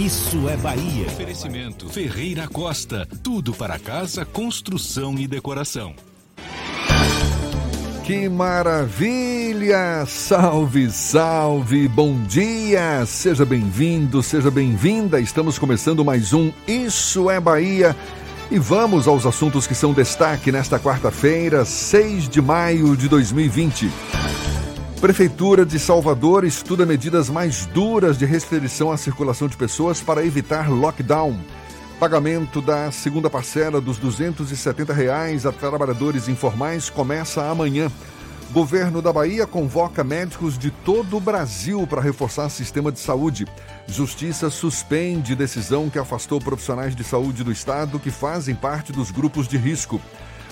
Isso é Bahia. Oferecimento Ferreira Costa. Tudo para casa, construção e decoração. Que maravilha! Salve, salve! Bom dia! Seja bem-vindo, seja bem-vinda. Estamos começando mais um Isso é Bahia. E vamos aos assuntos que são destaque nesta quarta-feira, 6 de maio de 2020. Prefeitura de Salvador estuda medidas mais duras de restrição à circulação de pessoas para evitar lockdown. Pagamento da segunda parcela dos 270 reais a trabalhadores informais começa amanhã. Governo da Bahia convoca médicos de todo o Brasil para reforçar sistema de saúde. Justiça suspende decisão que afastou profissionais de saúde do estado que fazem parte dos grupos de risco.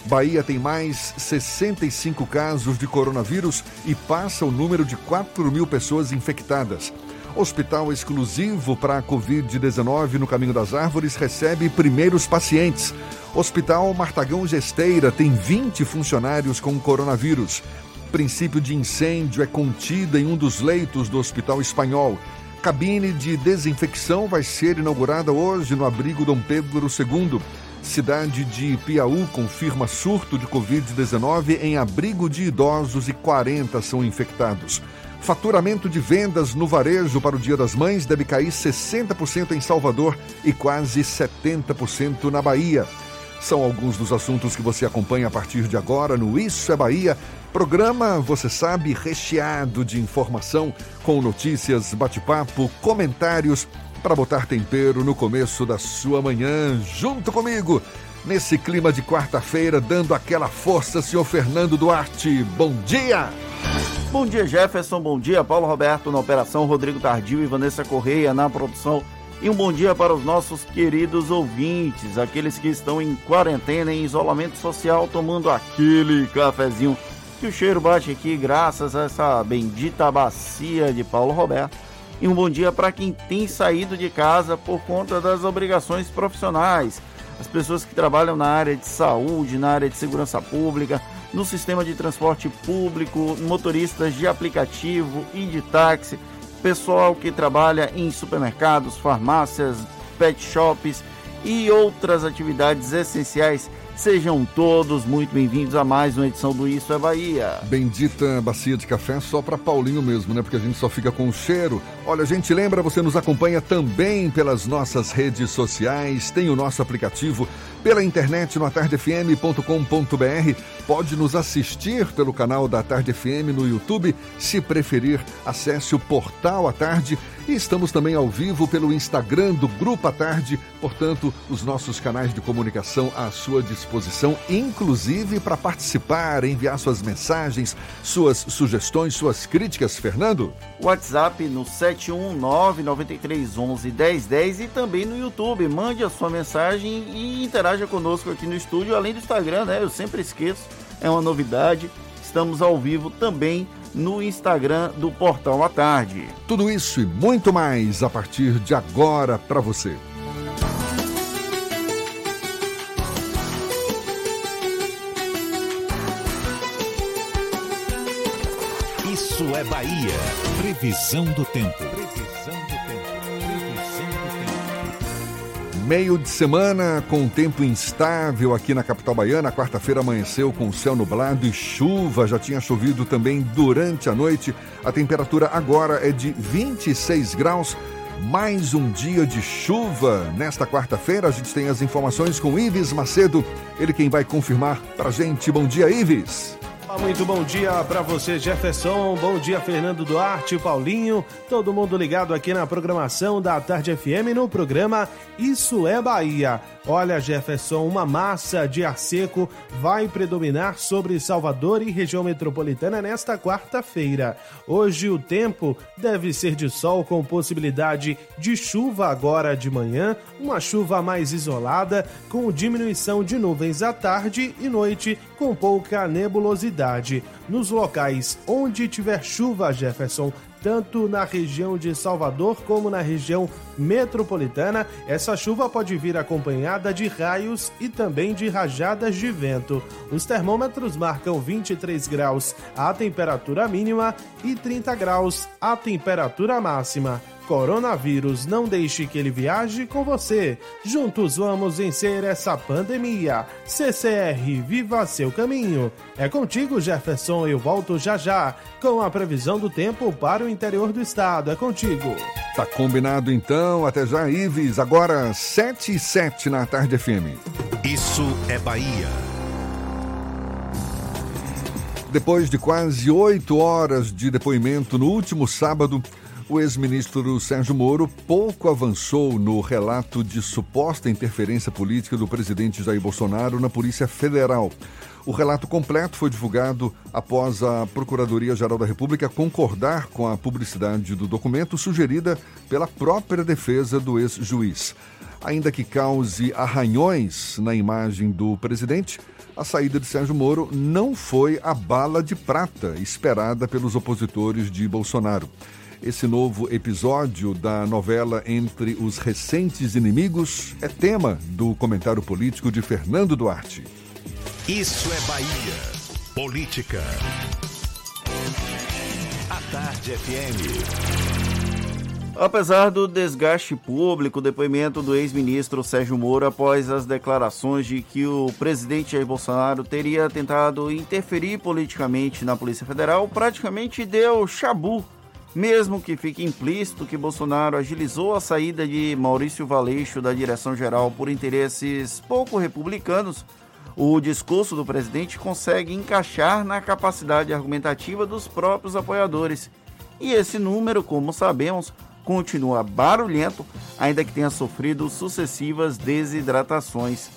Bahia tem mais 65 casos de coronavírus e passa o número de 4 mil pessoas infectadas. Hospital exclusivo para a Covid-19 no Caminho das Árvores recebe primeiros pacientes. Hospital Martagão Gesteira tem 20 funcionários com coronavírus. Princípio de incêndio é contido em um dos leitos do Hospital Espanhol. Cabine de desinfecção vai ser inaugurada hoje no abrigo Dom Pedro II. Cidade de Piauí confirma surto de Covid-19 em abrigo de idosos e 40 são infectados. Faturamento de vendas no varejo para o Dia das Mães deve cair 60% em Salvador e quase 70% na Bahia. São alguns dos assuntos que você acompanha a partir de agora no Isso é Bahia. Programa, você sabe, recheado de informação, com notícias, bate-papo, comentários para botar tempero no começo da sua manhã, junto comigo, nesse clima de quarta-feira, dando aquela força, senhor Fernando Duarte. Bom dia! Bom dia, Jefferson. Bom dia, Paulo Roberto na operação, Rodrigo Tardio e Vanessa Correia na produção. E um bom dia para os nossos queridos ouvintes, aqueles que estão em quarentena, em isolamento social, tomando aquele cafezinho que o cheiro bate aqui graças a essa bendita bacia de Paulo Roberto. E um bom dia para quem tem saído de casa por conta das obrigações profissionais. As pessoas que trabalham na área de saúde, na área de segurança pública, no sistema de transporte público, motoristas de aplicativo e de táxi, pessoal que trabalha em supermercados, farmácias, pet shops e outras atividades essenciais. Sejam todos muito bem-vindos a mais uma edição do Isso é Bahia. Bendita bacia de café só para Paulinho mesmo, né? Porque a gente só fica com o cheiro. Olha, a gente lembra, você nos acompanha também pelas nossas redes sociais, tem o nosso aplicativo pela internet no atardefm.com.br. Pode nos assistir pelo canal da Tarde FM no YouTube. Se preferir, acesse o portal à tarde. E estamos também ao vivo pelo Instagram do Grupo à Tarde. Portanto, os nossos canais de comunicação à sua disposição, inclusive para participar, enviar suas mensagens, suas sugestões, suas críticas. Fernando? WhatsApp no 71993111010 e também no YouTube. Mande a sua mensagem e interaja conosco aqui no estúdio, além do Instagram, né? Eu sempre esqueço, é uma novidade. Estamos ao vivo também no Instagram do Portal à Tarde. Tudo isso e muito mais a partir de agora para você. Isso é Bahia. Previsão do tempo. Meio de semana com tempo instável aqui na capital baiana. Quarta-feira amanheceu com céu nublado e chuva. Já tinha chovido também durante a noite. A temperatura agora é de 26 graus. Mais um dia de chuva. Nesta quarta-feira a gente tem as informações com Ives Macedo. Ele quem vai confirmar pra gente. Bom dia, Ives. Muito bom dia para você, Jefferson. Bom dia, Fernando Duarte, Paulinho. Todo mundo ligado aqui na programação da Tarde FM no programa Isso é Bahia. Olha, Jefferson, uma massa de ar seco vai predominar sobre Salvador e região metropolitana nesta quarta-feira. Hoje o tempo deve ser de sol com possibilidade de chuva agora de manhã, uma chuva mais isolada, com diminuição de nuvens à tarde e noite, com pouca nebulosidade. Nos locais onde tiver chuva, Jefferson, tanto na região de Salvador como na região metropolitana, essa chuva pode vir acompanhada de raios e também de rajadas de vento. Os termômetros marcam 23 graus a temperatura mínima e 30 graus a temperatura máxima. Coronavírus, não deixe que ele viaje com você. Juntos vamos vencer essa pandemia. CCR, viva seu caminho. É contigo, Jefferson. Eu volto já já com a previsão do tempo para o interior do estado. É contigo. Tá combinado então. Até já, Ives. Agora 7 e 7 na tarde FM. Isso é Bahia. Depois de quase oito horas de depoimento no último sábado, o ex-ministro Sérgio Moro pouco avançou no relato de suposta interferência política do presidente Jair Bolsonaro na Polícia Federal. O relato completo foi divulgado após a Procuradoria-Geral da República concordar com a publicidade do documento sugerida pela própria defesa do ex-juiz. Ainda que cause arranhões na imagem do presidente, a saída de Sérgio Moro não foi a bala de prata esperada pelos opositores de Bolsonaro. Esse novo episódio da novela Entre os Recentes Inimigos é tema do comentário político de Fernando Duarte. Isso é Bahia. Política. A Tarde FM. Apesar do desgaste público, o depoimento do ex-ministro Sérgio Moro após as declarações de que o presidente Jair Bolsonaro teria tentado interferir politicamente na Polícia Federal praticamente deu chabu mesmo que fique implícito que Bolsonaro agilizou a saída de Maurício Valeixo da direção-geral por interesses pouco republicanos, o discurso do presidente consegue encaixar na capacidade argumentativa dos próprios apoiadores. E esse número, como sabemos, continua barulhento, ainda que tenha sofrido sucessivas desidratações.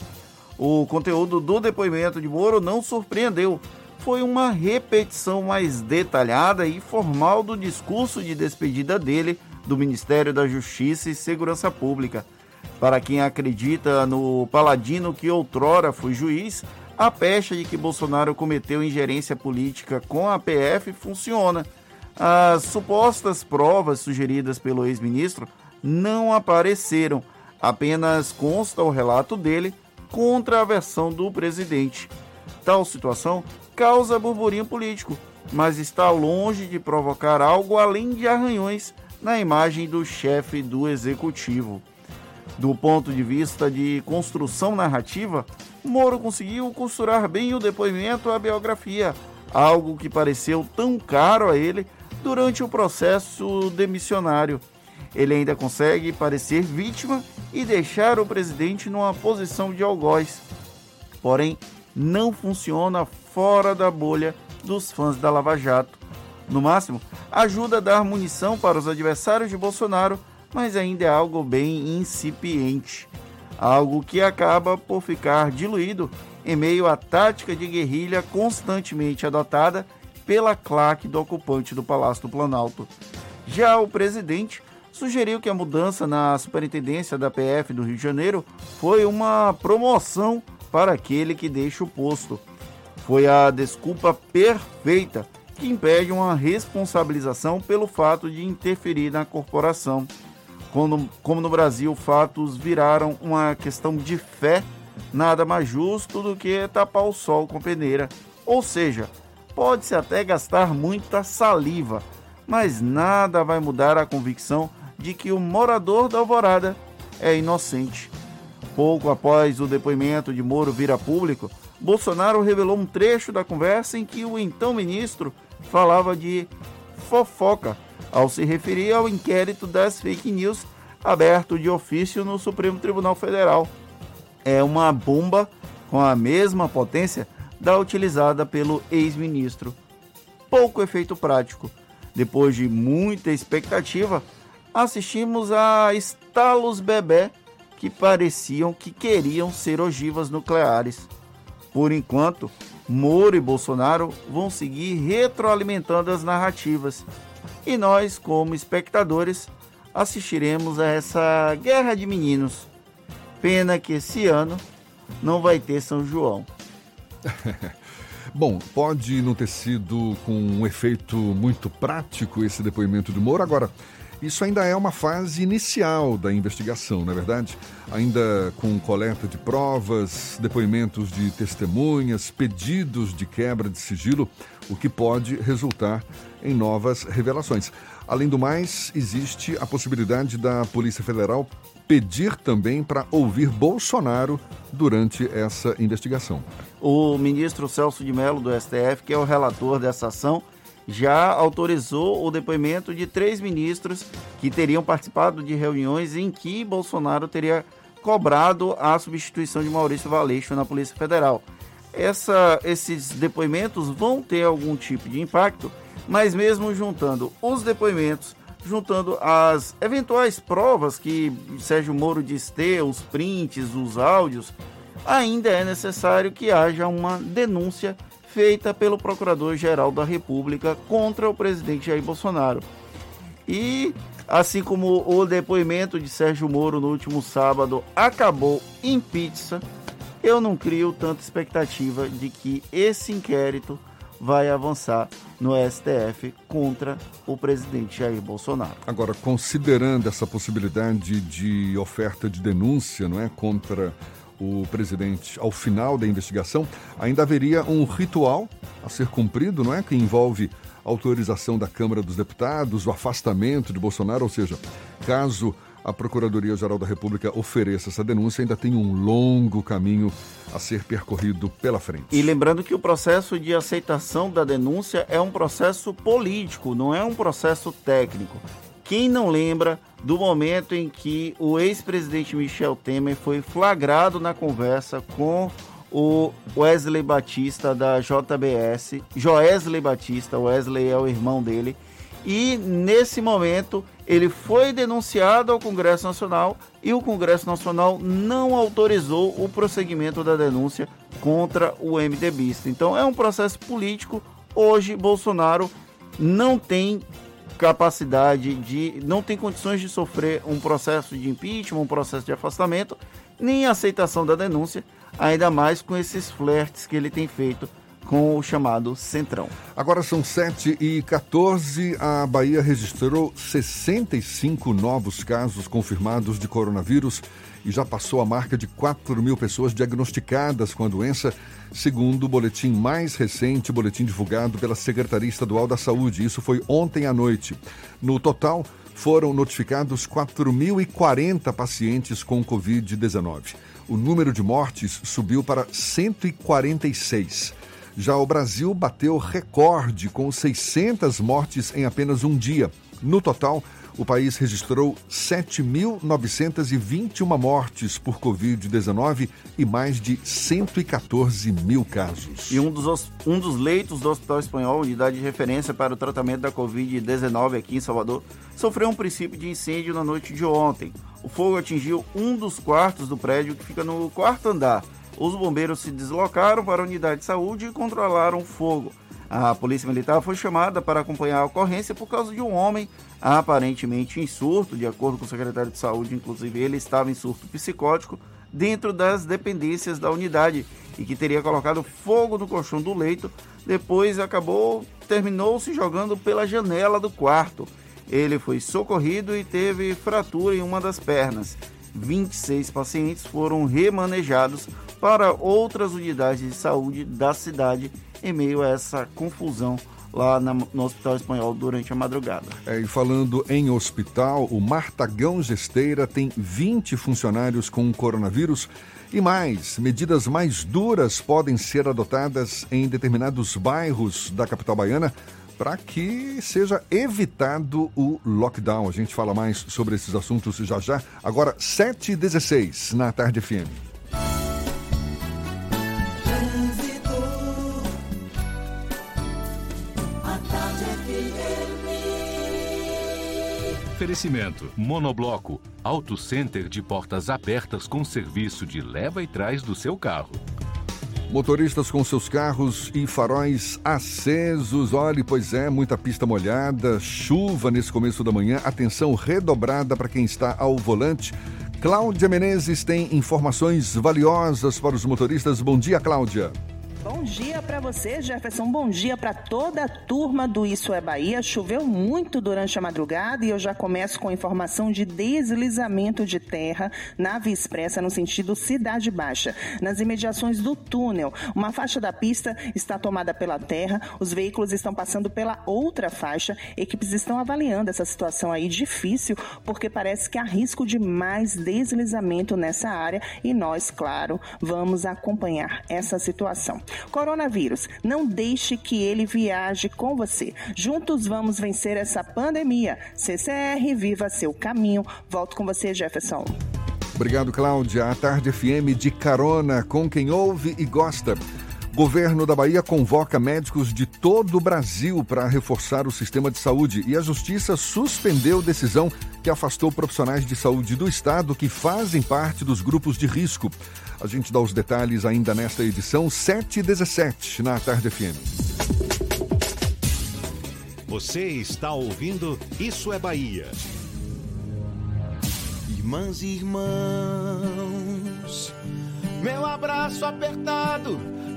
O conteúdo do depoimento de Moro não surpreendeu, foi uma repetição mais detalhada e formal do discurso de despedida dele do Ministério da Justiça e Segurança Pública. Para quem acredita no paladino que outrora foi juiz, a pecha de que Bolsonaro cometeu ingerência política com a PF funciona. As supostas provas sugeridas pelo ex-ministro não apareceram, apenas consta o relato dele contra a versão do presidente. Tal situação causa burburinho político, mas está longe de provocar algo além de arranhões na imagem do chefe do executivo. Do ponto de vista de construção narrativa, Moro conseguiu costurar bem o depoimento à biografia, algo que pareceu tão caro a ele durante o processo demissionário. Ele ainda consegue parecer vítima e deixar o presidente numa posição de algoz. Porém, não funciona fora da bolha dos fãs da Lava Jato. No máximo, ajuda a dar munição para os adversários de Bolsonaro, mas ainda é algo bem incipiente. Algo que acaba por ficar diluído em meio à tática de guerrilha constantemente adotada pela claque do ocupante do Palácio do Planalto. Já o presidente sugeriu que a mudança na superintendência da PF do Rio de Janeiro foi uma promoção para aquele que deixa o posto. Foi a desculpa perfeita que impede uma responsabilização pelo fato de interferir na corporação. Como, como no Brasil, fatos viraram uma questão de fé, nada mais justo do que tapar o sol com peneira. Ou seja, pode-se até gastar muita saliva, mas nada vai mudar a convicção de que o morador da Alvorada é inocente. Pouco após o depoimento de Moro vir a público, Bolsonaro revelou um trecho da conversa em que o então ministro falava de fofoca ao se referir ao inquérito das fake news aberto de ofício no Supremo Tribunal Federal. É uma bomba com a mesma potência da utilizada pelo ex-ministro. Pouco efeito prático. Depois de muita expectativa, assistimos a estalos bebê que pareciam que queriam ser ogivas nucleares. Por enquanto, Moro e Bolsonaro vão seguir retroalimentando as narrativas. E nós, como espectadores, assistiremos a essa guerra de meninos. Pena que esse ano não vai ter São João. Bom, pode não ter sido com um efeito muito prático esse depoimento do Moro. Agora, isso ainda é uma fase inicial da investigação, não é verdade? Ainda com coleta de provas, depoimentos de testemunhas, pedidos de quebra de sigilo, o que pode resultar em novas revelações. Além do mais, existe a possibilidade da Polícia Federal pedir também para ouvir Bolsonaro durante essa investigação. O ministro Celso de Mello, do STF, que é o relator dessa ação, já autorizou o depoimento de três ministros que teriam participado de reuniões em que Bolsonaro teria cobrado a substituição de Maurício Valeixo na Polícia Federal. Essa, esses depoimentos vão ter algum tipo de impacto, mas mesmo juntando os depoimentos juntando as eventuais provas que Sérgio Moro diz ter, os prints, os áudios, ainda é necessário que haja uma denúncia feita pelo Procurador-Geral da República contra o presidente Jair Bolsonaro. E assim como o depoimento de Sérgio Moro no último sábado acabou em pizza, eu não crio tanta expectativa de que esse inquérito vai avançar no STF contra o presidente Jair Bolsonaro. Agora, considerando essa possibilidade de oferta de denúncia, não é, contra o presidente ao final da investigação, ainda haveria um ritual a ser cumprido, não é, que envolve autorização da Câmara dos Deputados, o afastamento de Bolsonaro, ou seja, caso a Procuradoria-Geral da República ofereça essa denúncia, ainda tem um longo caminho a ser percorrido pela frente. E lembrando que o processo de aceitação da denúncia é um processo político, não é um processo técnico. Quem não lembra do momento em que o ex-presidente Michel Temer foi flagrado na conversa com o Wesley Batista da JBS, Joesley Batista, Wesley é o irmão dele, e nesse momento ele foi denunciado ao Congresso Nacional e o Congresso Nacional não autorizou o prosseguimento da denúncia contra o MDBista. Então é um processo político. Hoje Bolsonaro não tem capacidade de, não tem condições de sofrer um processo de impeachment, um processo de afastamento, nem aceitação da denúncia, ainda mais com esses flertes que ele tem feito com o chamado Centrão. Agora são 7 e 14 A Bahia registrou 65 novos casos confirmados de coronavírus e já passou a marca de 4 mil pessoas diagnosticadas com a doença, segundo o boletim mais recente, boletim divulgado pela Secretaria Estadual da Saúde. Isso foi ontem à noite. No total, foram notificados 4.040 pacientes com Covid-19. O número de mortes subiu para 146. Já o Brasil bateu recorde com 600 mortes em apenas um dia. No total, o país registrou 7.921 mortes por Covid-19 e mais de 114 mil casos. E um dos, um dos leitos do Hospital Espanhol, unidade de referência para o tratamento da Covid-19 aqui em Salvador, sofreu um princípio de incêndio na noite de ontem. O fogo atingiu um dos quartos do prédio que fica no quarto andar os bombeiros se deslocaram para a unidade de saúde e controlaram o fogo. A polícia militar foi chamada para acompanhar a ocorrência por causa de um homem aparentemente em surto, de acordo com o secretário de saúde, inclusive ele estava em surto psicótico dentro das dependências da unidade e que teria colocado fogo no colchão do leito, depois acabou terminou se jogando pela janela do quarto. Ele foi socorrido e teve fratura em uma das pernas. 26 pacientes foram remanejados para outras unidades de saúde da cidade em meio a essa confusão lá na, no Hospital Espanhol durante a madrugada. É, e falando em hospital, o Martagão Gesteira tem 20 funcionários com coronavírus. E mais, medidas mais duras podem ser adotadas em determinados bairros da capital baiana para que seja evitado o lockdown. A gente fala mais sobre esses assuntos já já. Agora, 7h16 na Tarde FM. Oferecimento: Monobloco, Auto Center de portas abertas com serviço de leva e trás do seu carro. Motoristas com seus carros e faróis acesos. Olhe, pois é, muita pista molhada, chuva nesse começo da manhã. Atenção redobrada para quem está ao volante. Cláudia Menezes tem informações valiosas para os motoristas. Bom dia, Cláudia. Bom dia para você, Jefferson. Bom dia para toda a turma do Isso é Bahia. Choveu muito durante a madrugada e eu já começo com informação de deslizamento de terra na Via Expressa no sentido Cidade Baixa, nas imediações do túnel. Uma faixa da pista está tomada pela terra, os veículos estão passando pela outra faixa. Equipes estão avaliando essa situação aí difícil, porque parece que há risco de mais deslizamento nessa área e nós, claro, vamos acompanhar essa situação. Coronavírus, não deixe que ele viaje com você. Juntos vamos vencer essa pandemia. CCR, viva seu caminho. Volto com você, Jefferson. Obrigado, Cláudia. A Tarde FM de carona com quem ouve e gosta. Governo da Bahia convoca médicos de todo o Brasil para reforçar o sistema de saúde e a Justiça suspendeu decisão que afastou profissionais de saúde do Estado que fazem parte dos grupos de risco. A gente dá os detalhes ainda nesta edição 717 na Tarde FM. Você está ouvindo Isso é Bahia. Irmãs e irmãos, meu abraço apertado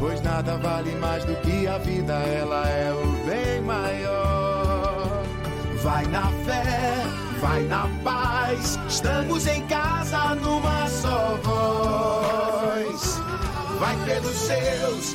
Pois nada vale mais do que a vida, ela é o bem maior. Vai na fé, vai na paz, estamos em casa numa só voz. Vai pelos seus,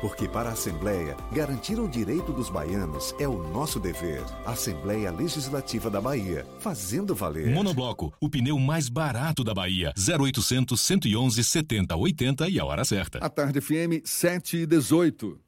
Porque para a Assembleia, garantir o direito dos baianos é o nosso dever. Assembleia Legislativa da Bahia, fazendo valer. Monobloco, o pneu mais barato da Bahia. 0800 111 70 80 e a hora certa. A Tarde FM 7 e 18.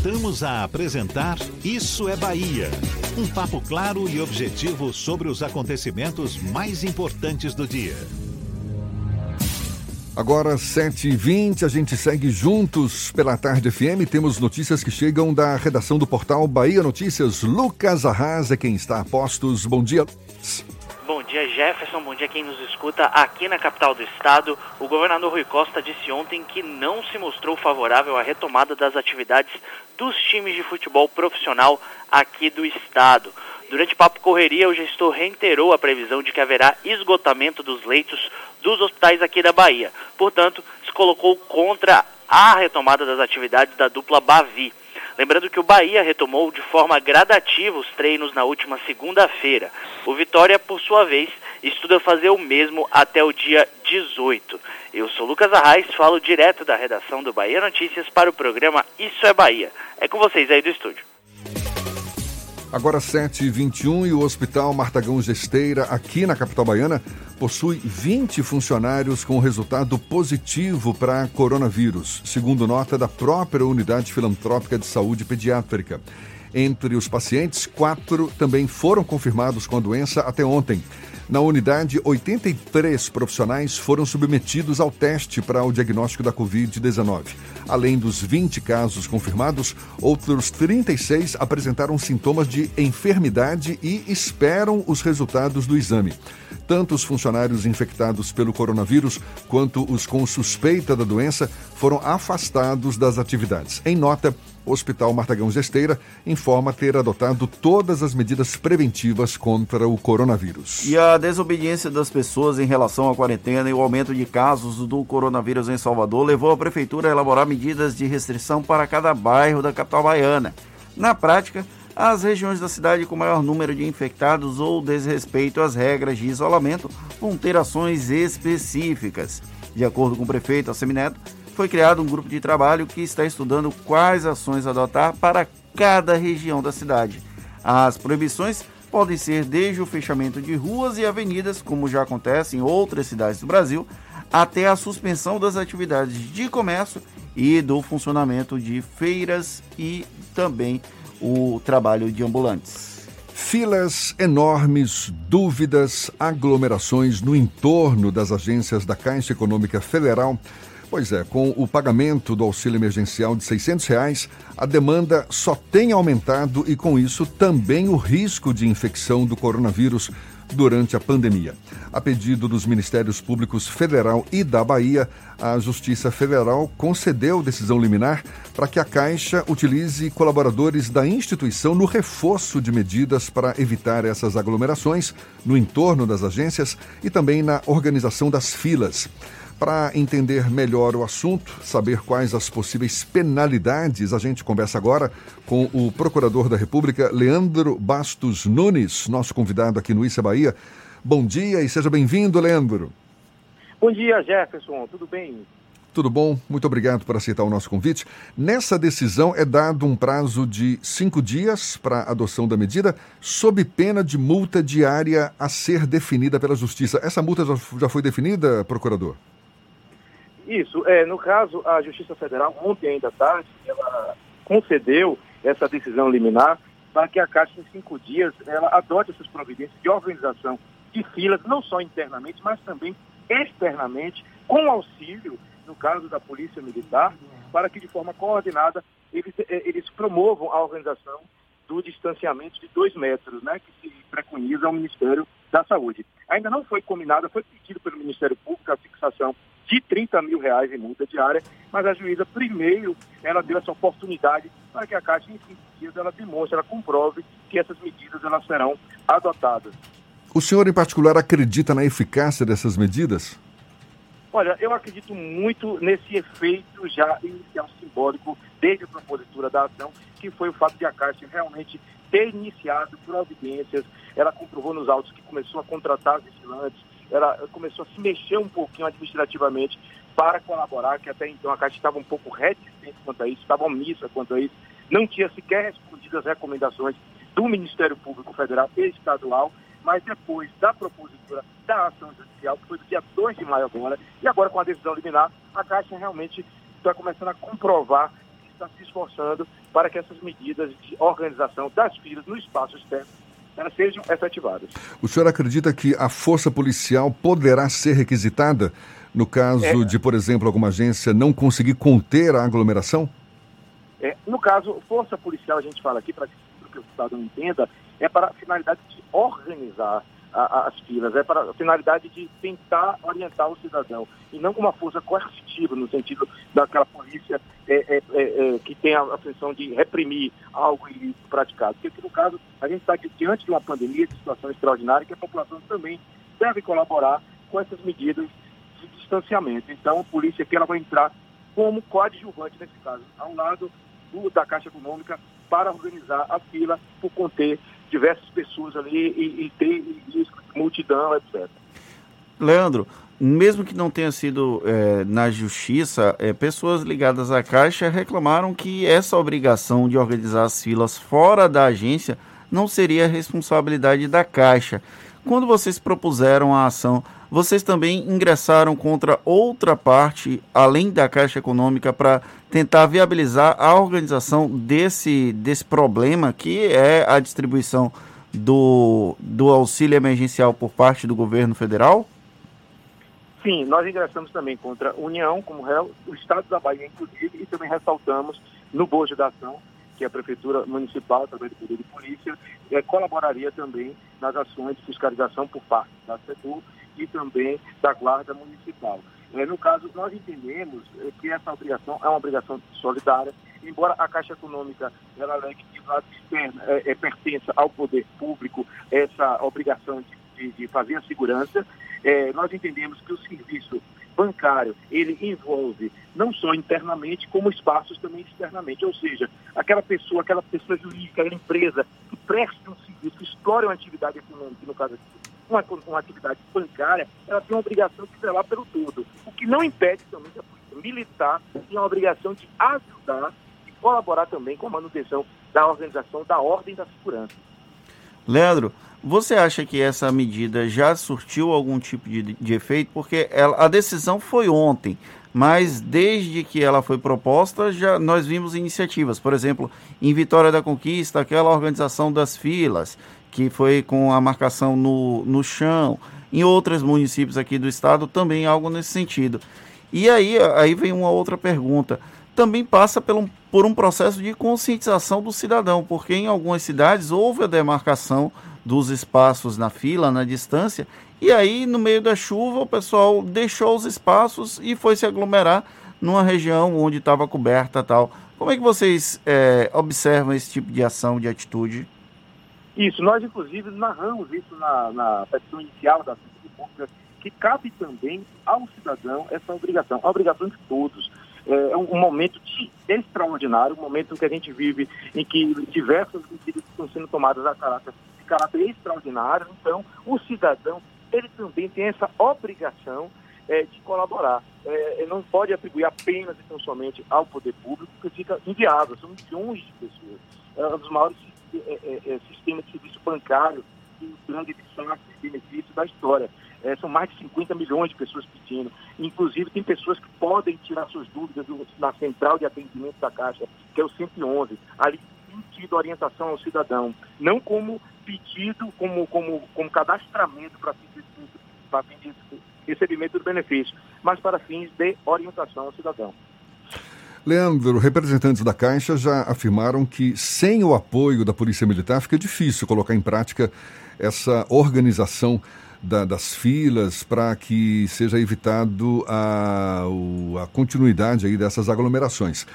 Voltamos a apresentar Isso é Bahia. Um papo claro e objetivo sobre os acontecimentos mais importantes do dia. Agora, 7h20, a gente segue juntos pela Tarde FM. Temos notícias que chegam da redação do portal Bahia Notícias. Lucas Arrasa, quem está a postos. Bom dia. Bom dia, Jefferson. Bom dia quem nos escuta aqui na capital do estado. O governador Rui Costa disse ontem que não se mostrou favorável à retomada das atividades dos times de futebol profissional aqui do estado. Durante Papo Correria, o gestor reiterou a previsão de que haverá esgotamento dos leitos dos hospitais aqui da Bahia. Portanto, se colocou contra a retomada das atividades da dupla Bavi. Lembrando que o Bahia retomou de forma gradativa os treinos na última segunda-feira. O Vitória, por sua vez, estuda fazer o mesmo até o dia 18. Eu sou Lucas Arraes, falo direto da redação do Bahia Notícias para o programa Isso é Bahia. É com vocês aí do estúdio. Agora 7h21 e o Hospital Martagão Gesteira, aqui na capital baiana, possui 20 funcionários com resultado positivo para coronavírus, segundo nota da própria Unidade Filantrópica de Saúde Pediátrica. Entre os pacientes, quatro também foram confirmados com a doença até ontem. Na unidade, 83 profissionais foram submetidos ao teste para o diagnóstico da Covid-19. Além dos 20 casos confirmados, outros 36 apresentaram sintomas de enfermidade e esperam os resultados do exame. Tanto os funcionários infectados pelo coronavírus quanto os com suspeita da doença foram afastados das atividades. Em nota, Hospital Martagão Gesteira informa ter adotado todas as medidas preventivas contra o coronavírus. E a desobediência das pessoas em relação à quarentena e o aumento de casos do coronavírus em Salvador levou a prefeitura a elaborar medidas de restrição para cada bairro da capital baiana. Na prática, as regiões da cidade com maior número de infectados ou desrespeito às regras de isolamento vão ter ações específicas. De acordo com o prefeito Assemineto, foi criado um grupo de trabalho que está estudando quais ações adotar para cada região da cidade. As proibições podem ser desde o fechamento de ruas e avenidas, como já acontece em outras cidades do Brasil, até a suspensão das atividades de comércio e do funcionamento de feiras e também o trabalho de ambulantes. Filas enormes, dúvidas, aglomerações no entorno das agências da Caixa Econômica Federal Pois é, com o pagamento do auxílio emergencial de 600 reais, a demanda só tem aumentado e, com isso, também o risco de infecção do coronavírus durante a pandemia. A pedido dos Ministérios Públicos Federal e da Bahia, a Justiça Federal concedeu decisão liminar para que a Caixa utilize colaboradores da instituição no reforço de medidas para evitar essas aglomerações no entorno das agências e também na organização das filas. Para entender melhor o assunto, saber quais as possíveis penalidades, a gente conversa agora com o Procurador da República, Leandro Bastos Nunes, nosso convidado aqui no Issa Bahia. Bom dia e seja bem-vindo, Leandro. Bom dia, Jefferson. Tudo bem? Tudo bom? Muito obrigado por aceitar o nosso convite. Nessa decisão é dado um prazo de cinco dias para a adoção da medida, sob pena de multa diária a ser definida pela Justiça. Essa multa já foi definida, procurador? Isso, é, no caso, a Justiça Federal, ontem ainda tarde, ela concedeu essa decisão liminar para que a Caixa, em cinco dias, ela adote essas providências de organização de filas, não só internamente, mas também externamente, com auxílio, no caso da Polícia Militar, para que de forma coordenada eles, eh, eles promovam a organização do distanciamento de dois metros, né, que se preconiza ao Ministério da Saúde. Ainda não foi combinada, foi pedido pelo Ministério Público a fixação de 30 mil reais em multa diária, mas a juíza primeiro ela deu essa oportunidade para que a Caixa em cinco dias ela demonstre, ela comprove que essas medidas elas serão adotadas. O senhor em particular acredita na eficácia dessas medidas? Olha, eu acredito muito nesse efeito já inicial simbólico desde a propositura da ação, que foi o fato de a Caixa realmente ter iniciado providências. Ela comprovou nos autos que começou a contratar vigilantes, ela começou a se mexer um pouquinho administrativamente para colaborar, que até então a Caixa estava um pouco reticente quanto a isso, estava omissa quanto a isso, não tinha sequer respondido as recomendações do Ministério Público Federal e Estadual, mas depois da propositura da ação judicial, que foi do dia 2 de maio agora, e agora com a decisão liminar, a Caixa realmente está começando a comprovar que está se esforçando para que essas medidas de organização das filas no espaço externo elas sejam efetivadas. O senhor acredita que a força policial poderá ser requisitada no caso é, de, por exemplo, alguma agência não conseguir conter a aglomeração? É, no caso, força policial, a gente fala aqui, para que o cidadão entenda, é para a finalidade de organizar a, as filas, é para a finalidade de tentar orientar o cidadão, e não com uma força coercitiva, no sentido daquela polícia é, é, é, é que tem a, a função de reprimir algo ilícito praticado. Porque, no caso, a gente está diante de uma pandemia, de situação extraordinária, que a população também deve colaborar com essas medidas de distanciamento. Então, a polícia aqui ela vai entrar como coadjuvante nesse caso, ao lado do, da Caixa Econômica para organizar a fila por conter diversas pessoas ali e, e ter multidão, etc. Leandro, mesmo que não tenha sido é, na justiça, é, pessoas ligadas à Caixa reclamaram que essa obrigação de organizar as filas fora da agência não seria responsabilidade da Caixa. Quando vocês propuseram a ação, vocês também ingressaram contra outra parte, além da Caixa Econômica, para tentar viabilizar a organização desse, desse problema, que é a distribuição do, do auxílio emergencial por parte do governo federal? Sim, nós ingressamos também contra a União como réu, o Estado da Bahia, inclusive, e também ressaltamos no bojo da ação que a Prefeitura Municipal, através do Poder de Polícia, é, colaboraria também nas ações de fiscalização por parte da SEDU e também da Guarda Municipal. É, no caso, nós entendemos é, que essa obrigação é uma obrigação solidária, embora a Caixa Econômica ela alegue que lado externo é, é, pertença ao poder público essa obrigação de, de, de fazer a segurança, é, nós entendemos que o serviço bancário ele envolve não só internamente, como espaços também externamente. Ou seja, aquela pessoa, aquela pessoa jurídica, aquela empresa que presta um serviço, explore uma atividade econômica, no caso aqui, uma, uma atividade bancária, ela tem a obrigação de zelar pelo todo. O que não impede também que a polícia militar tenha a obrigação de ajudar e colaborar também com a manutenção da organização da ordem da segurança. Leandro, você acha que essa medida já surtiu algum tipo de, de efeito? Porque ela, a decisão foi ontem, mas desde que ela foi proposta, já nós vimos iniciativas. Por exemplo, em Vitória da Conquista, aquela organização das filas, que foi com a marcação no, no chão. Em outros municípios aqui do estado, também algo nesse sentido. E aí, aí vem uma outra pergunta. Também passa por um, por um processo de conscientização do cidadão, porque em algumas cidades houve a demarcação dos espaços na fila, na distância, e aí no meio da chuva o pessoal deixou os espaços e foi se aglomerar numa região onde estava coberta tal. Como é que vocês é, observam esse tipo de ação, de atitude? Isso, nós inclusive narramos isso na, na petição inicial da Pública, que cabe também ao cidadão essa obrigação, a obrigação de todos. É, é um momento de extraordinário, um momento que a gente vive em que diversas medidas estão sendo tomadas a caráter caráter extraordinário. Então, o cidadão, ele também tem essa obrigação é, de colaborar. É, não pode atribuir apenas e tão somente ao poder público, porque fica inviável. São milhões de pessoas. É um dos maiores é, é, é sistemas de serviço bancário e grande de benefício da história. É, são mais de 50 milhões de pessoas pedindo. Inclusive, tem pessoas que podem tirar suas dúvidas na central de atendimento da Caixa, que é o 111. Ali tem tido orientação ao cidadão, não como pedido como, como, como cadastramento para fins de recebimento do benefício, mas para fins de orientação ao cidadão. Leandro, representantes da Caixa já afirmaram que sem o apoio da Polícia Militar fica difícil colocar em prática essa organização da, das filas para que seja evitado a, a continuidade aí dessas aglomerações.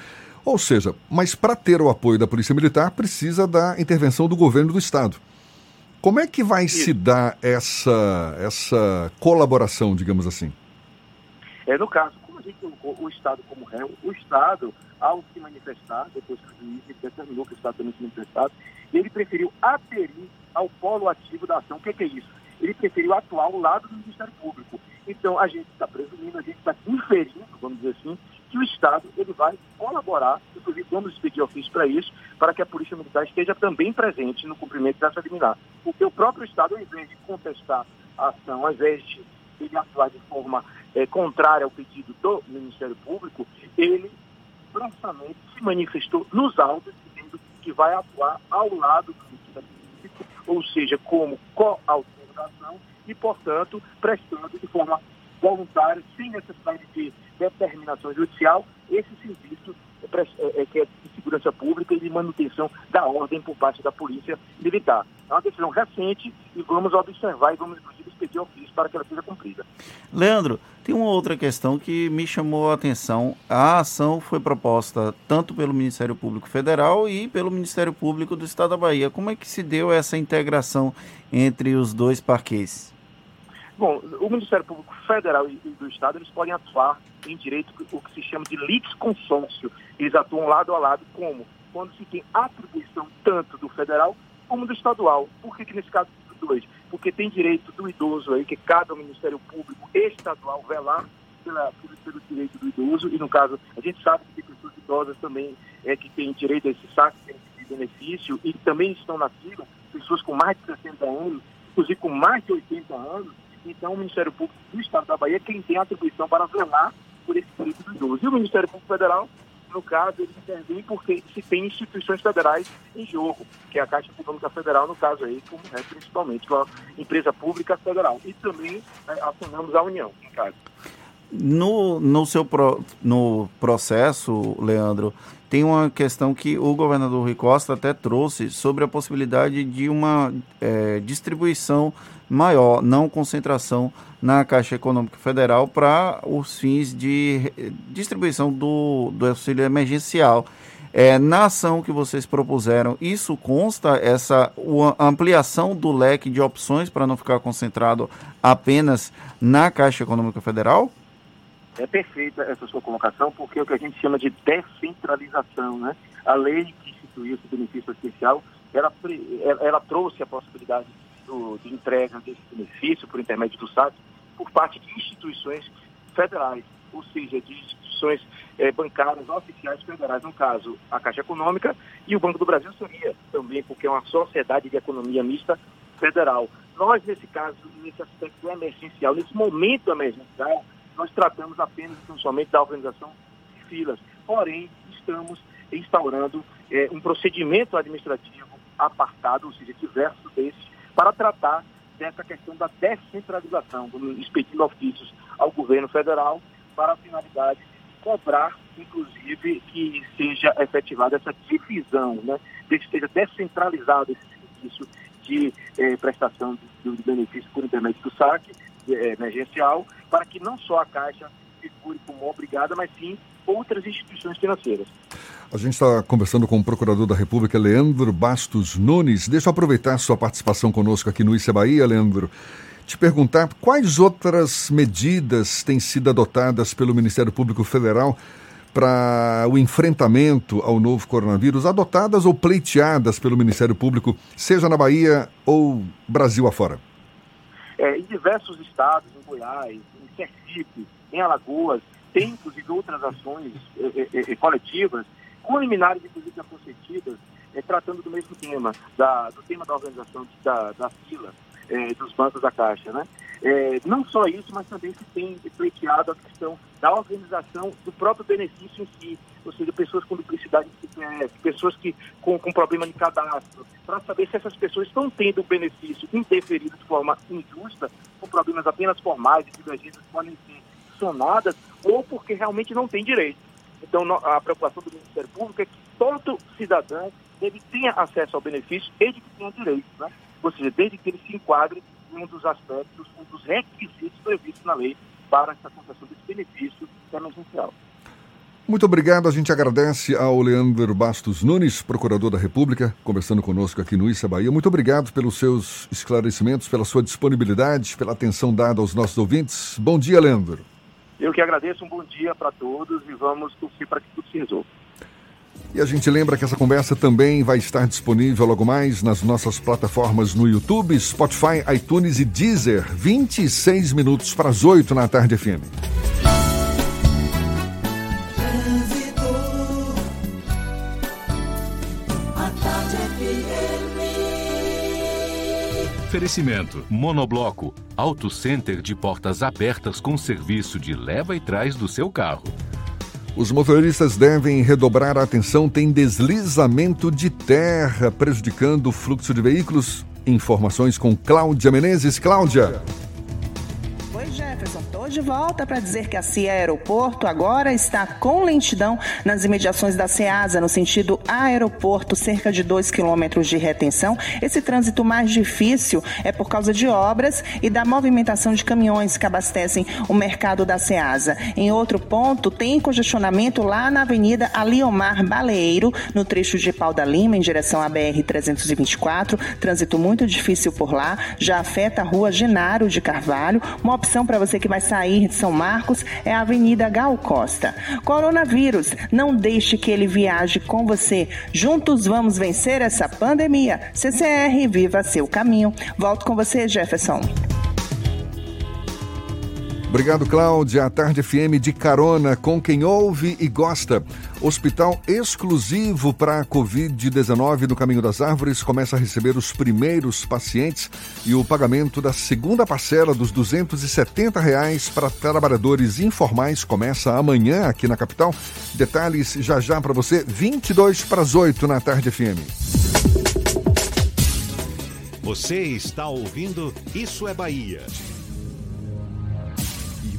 Ou seja, mas para ter o apoio da Polícia Militar precisa da intervenção do governo do Estado. Como é que vai se dar essa, essa colaboração, digamos assim? É, no caso, colocou o Estado como réu, o Estado, ao se manifestar, depois que o juiz determinou que o Estado também se manifestado, ele preferiu aderir ao polo ativo da ação. O que é, que é isso? Ele preferiu atuar ao lado do Ministério Público. Então, a gente está presumindo, a gente está inferindo, vamos dizer assim, que o Estado ele vai colaborar, inclusive vamos expedir ofício para isso, para que a Polícia Militar esteja também presente no cumprimento dessa liminar. Porque o próprio Estado, ao invés de contestar a ação, ao invés de ele atuar de forma é, contrária ao pedido do Ministério Público, ele prontamente se manifestou nos autos, dizendo que vai atuar ao lado do Ministério Público, ou seja, como coautor da ação e, portanto, prestando de forma voluntária, sem necessidade de determinação judicial, esse serviço que é de segurança pública e de manutenção da ordem por parte da Polícia Militar. É uma decisão recente e vamos observar e vamos, inclusive, pedir ofício para que ela seja cumprida. Leandro, tem uma outra questão que me chamou a atenção. A ação foi proposta tanto pelo Ministério Público Federal e pelo Ministério Público do Estado da Bahia. Como é que se deu essa integração entre os dois parquês? Bom, o Ministério Público Federal e do Estado, eles podem atuar em direito o que se chama de litisconsórcio. Eles atuam lado a lado como? Quando se tem atribuição tanto do federal como do estadual. Por que, que nesse caso dois? Porque tem direito do idoso aí, que cabe ao Ministério Público estadual velar pela, pelo direito do idoso, e no caso, a gente sabe que tem pessoas idosas também é, que têm direito a esse saque de benefício e também estão na fila, pessoas com mais de 60 anos, inclusive com mais de 80 anos, então o Ministério Público do Estado da Bahia é quem tem a atribuição para velar por esse direito do idoso. E o Ministério Público Federal, no caso, ele intervém porque se tem instituições federais em jogo, que é a Caixa Econômica Federal, no caso aí, como é principalmente uma empresa pública federal. E também é, acionamos a União, no caso. No, no seu pro, no processo, Leandro, tem uma questão que o governador Rui Costa até trouxe sobre a possibilidade de uma é, distribuição maior, não concentração na Caixa Econômica Federal para os fins de distribuição do, do auxílio emergencial. É, na ação que vocês propuseram, isso consta essa ampliação do leque de opções para não ficar concentrado apenas na Caixa Econômica Federal? É perfeita essa sua colocação, porque é o que a gente chama de descentralização. Né? A lei que instituiu esse benefício especial, ela, ela trouxe a possibilidade do, de entrega desse benefício por intermédio do SAT por parte de instituições federais, ou seja, de instituições eh, bancárias oficiais federais, no caso, a Caixa Econômica e o Banco do Brasil seria também, porque é uma sociedade de economia mista federal. Nós, nesse caso, nesse aspecto emergencial, nesse momento emergencial, nós tratamos apenas e somente da organização de filas. Porém, estamos instaurando eh, um procedimento administrativo apartado, ou seja, diverso desses, para tratar dessa questão da descentralização, expedindo ofícios ao governo federal para a finalidade de cobrar, inclusive, que seja efetivada essa divisão, né, que seja descentralizado esse serviço de eh, prestação de, de benefício por intermédio do eh, emergencial, para que não só a Caixa figure como obrigada, mas sim outras instituições financeiras. A gente está conversando com o Procurador da República, Leandro Bastos Nunes. Deixa eu aproveitar sua participação conosco aqui no Issa Bahia, Leandro. Te perguntar quais outras medidas têm sido adotadas pelo Ministério Público Federal para o enfrentamento ao novo coronavírus, adotadas ou pleiteadas pelo Ministério Público, seja na Bahia ou Brasil afora? É, em diversos estados, em Goiás, em Sergipe, em Alagoas, tem inclusive outras ações eh, eh, eh coletivas com liminares, inclusive, concedidas, é, tratando do mesmo tema, da, do tema da organização da, da fila é, dos bancos da Caixa. Né? É, não só isso, mas também se tem pleiteado a questão da organização do próprio benefício em si, ou seja, pessoas com duplicidade de CPF, pessoas que, com, com problema de cadastro, para saber se essas pessoas estão tendo o benefício interferido de forma injusta, com problemas apenas formais, de divergências podem ser sonadas, ou porque realmente não tem direito. Então, a preocupação do Ministério Público é que todo cidadão ele tenha acesso ao benefício desde que tenha direito, né? Ou seja, desde que ele se enquadre em um dos aspectos, um dos requisitos previstos na lei para essa concessão desse benefício emergencial. Muito obrigado. A gente agradece ao Leandro Bastos Nunes, procurador da República, conversando conosco aqui no Issa Bahia. Muito obrigado pelos seus esclarecimentos, pela sua disponibilidade, pela atenção dada aos nossos ouvintes. Bom dia, Leandro. Eu que agradeço, um bom dia para todos e vamos torcer para que tudo se resolva. E a gente lembra que essa conversa também vai estar disponível logo mais nas nossas plataformas no YouTube, Spotify, iTunes e Deezer. 26 minutos para as 8 na tarde FM. Oferecimento: Monobloco, Auto Center de portas abertas com serviço de leva e trás do seu carro. Os motoristas devem redobrar a atenção, tem deslizamento de terra prejudicando o fluxo de veículos. Informações com Cláudia Menezes. Cláudia. Jefferson, de volta para dizer que a CIA Aeroporto agora está com lentidão nas imediações da Ceasa, no sentido aeroporto, cerca de 2 quilômetros de retenção. Esse trânsito mais difícil é por causa de obras e da movimentação de caminhões que abastecem o mercado da Ceasa. Em outro ponto, tem congestionamento lá na Avenida Aliomar Baleeiro, no trecho de Pau da Lima, em direção à BR-324. Trânsito muito difícil por lá, já afeta a rua Genaro de Carvalho. Uma opção para você que vai sair de São Marcos é a Avenida Gal Costa. Coronavírus, não deixe que ele viaje com você. Juntos vamos vencer essa pandemia. CCR, viva seu caminho. Volto com você, Jefferson. Obrigado, Cláudia. A Tarde FM de carona com quem ouve e gosta. Hospital exclusivo para a Covid-19 do Caminho das Árvores começa a receber os primeiros pacientes e o pagamento da segunda parcela dos 270 reais para trabalhadores informais começa amanhã aqui na capital. Detalhes já já para você, 22 para as 8 na Tarde FM. Você está ouvindo Isso é Bahia.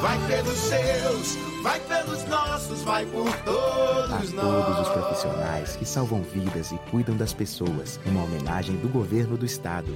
Vai pelos seus, vai pelos nossos, vai por todos a nós. todos os profissionais que salvam vidas e cuidam das pessoas. Uma homenagem do governo do estado.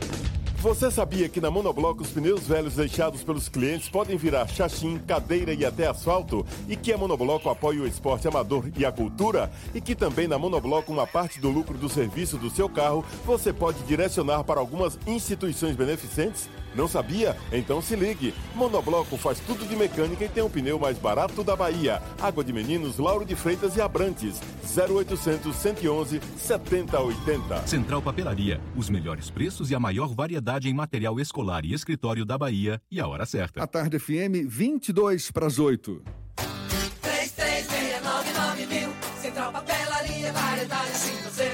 Você sabia que na Monobloco os pneus velhos deixados pelos clientes podem virar chachim, cadeira e até asfalto? E que a Monobloco apoia o esporte amador e a cultura? E que também na Monobloco uma parte do lucro do serviço do seu carro você pode direcionar para algumas instituições beneficentes? Não sabia? Então se ligue. Monobloco faz tudo de mecânica e tem o pneu mais barato da Bahia. Água de Meninos, Lauro de Freitas e Abrantes. 0800 111 7080. Central Papelaria, os melhores preços e a maior variedade em material escolar e escritório da Bahia e a hora certa. A Tarde FM, 22 para as 8. 3369 mil. Central Papelaria, variedade assim você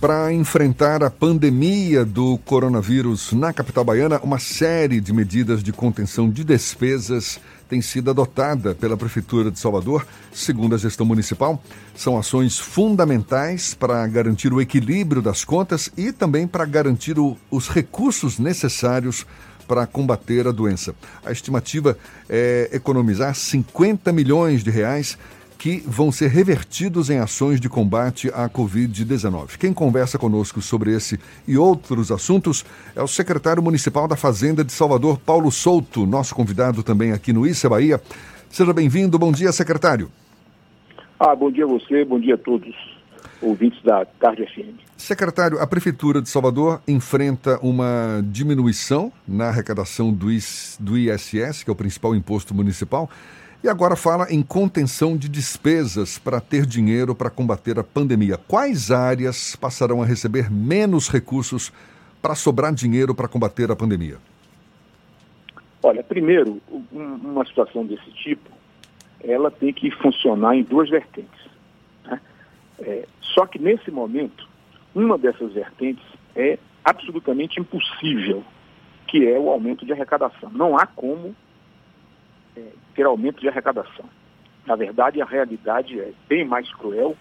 Para enfrentar a pandemia do coronavírus na capital baiana, uma série de medidas de contenção de despesas tem sido adotada pela Prefeitura de Salvador, segundo a gestão municipal. São ações fundamentais para garantir o equilíbrio das contas e também para garantir o, os recursos necessários para combater a doença. A estimativa é economizar 50 milhões de reais que vão ser revertidos em ações de combate à Covid-19. Quem conversa conosco sobre esse e outros assuntos é o secretário municipal da Fazenda de Salvador, Paulo Souto, nosso convidado também aqui no Issa Bahia. Seja bem-vindo. Bom dia, secretário. Ah, bom dia a você, bom dia a todos, ouvintes da Tarde FM. Secretário, a Prefeitura de Salvador enfrenta uma diminuição na arrecadação do, IS, do ISS, que é o principal imposto municipal, e agora fala em contenção de despesas para ter dinheiro para combater a pandemia. Quais áreas passarão a receber menos recursos para sobrar dinheiro para combater a pandemia? Olha, primeiro, um- uma situação desse tipo, ela tem que funcionar em duas vertentes. né? É, só que nesse momento, uma dessas vertentes é absolutamente impossível, que é o aumento de arrecadação. Não há como é, ter aumento de arrecadação. Na verdade, a realidade é bem mais cruel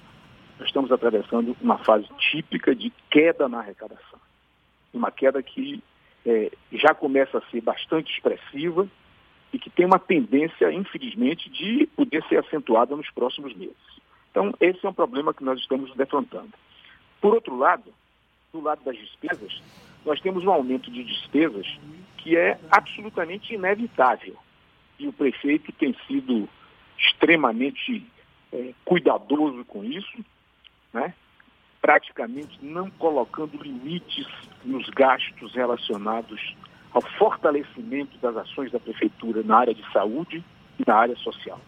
nós estamos atravessando uma fase típica de queda na arrecadação. Uma queda que é, já começa a ser bastante expressiva e que tem uma tendência, infelizmente, de poder ser acentuada nos próximos meses. Então, esse é um problema que nós estamos defrontando. Por outro lado, do lado das despesas, nós temos um aumento de despesas que é absolutamente inevitável. E o prefeito tem sido extremamente é, cuidadoso com isso, né? praticamente não colocando limites nos gastos relacionados ao fortalecimento das ações da prefeitura na área de saúde e na área social.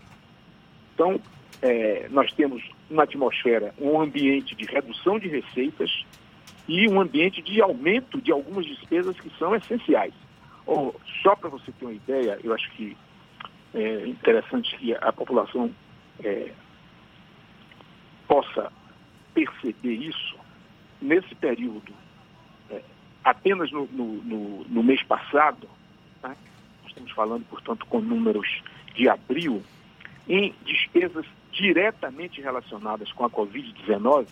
Então, é, nós temos uma atmosfera, um ambiente de redução de receitas e um ambiente de aumento de algumas despesas que são essenciais. Oh, só para você ter uma ideia, eu acho que é interessante que a população é, possa perceber isso. Nesse período, é, apenas no, no, no, no, mês passado, tá? estamos falando, portanto, com números de abril, em despesas diretamente relacionadas com a Covid-19,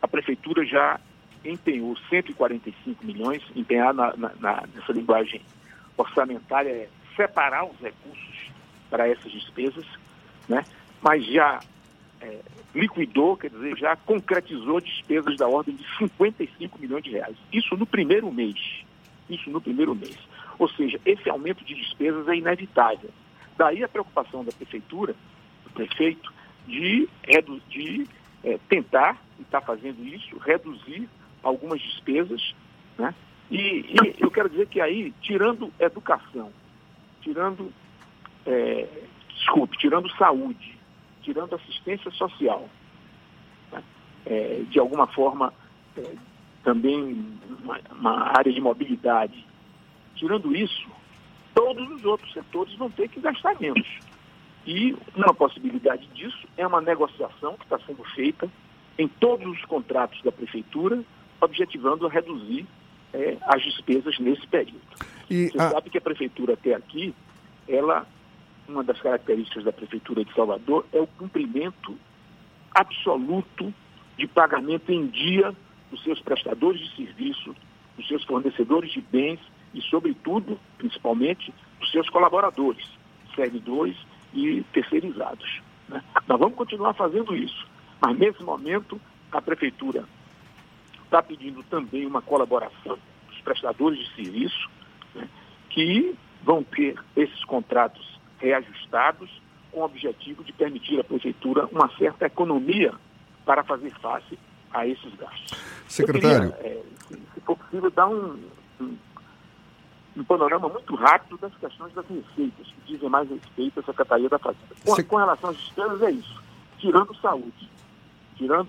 a Prefeitura já empenhou 145 milhões, empenhar na, na, na, nessa linguagem orçamentária é separar os recursos para essas despesas, né? mas já é, liquidou, quer dizer, já concretizou despesas da ordem de 55 milhões de reais. Isso no primeiro mês. Isso no primeiro mês. Ou seja, esse aumento de despesas é inevitável. Daí a preocupação da prefeitura, do prefeito, de, de é, tentar, e está fazendo isso, reduzir algumas despesas. Né? E, e, eu quero dizer que aí, tirando educação, tirando, é, desculpe, tirando saúde, tirando assistência social, né? é, de alguma forma é, também uma, uma área de mobilidade, tirando isso, todos os outros setores vão ter que gastar menos. E uma possibilidade disso é uma negociação que está sendo feita em todos os contratos da prefeitura, objetivando a reduzir é, as despesas nesse período. E Você a... sabe que a prefeitura até aqui, ela, uma das características da prefeitura de Salvador é o cumprimento absoluto de pagamento em dia dos seus prestadores de serviço, dos seus fornecedores de bens e, sobretudo, principalmente, dos seus colaboradores, servidores e terceirizados. Né? Nós vamos continuar fazendo isso, mas nesse momento a Prefeitura está pedindo também uma colaboração dos prestadores de serviço, né? que vão ter esses contratos reajustados com o objetivo de permitir à Prefeitura uma certa economia para fazer face a esses gastos. Secretário. Queria, é, se for possível, dar um, um um panorama muito rápido das questões das receitas, que dizem mais respeito à Secretaria da Fazenda. Com, com relação às despesas, é isso. Tirando saúde, tirando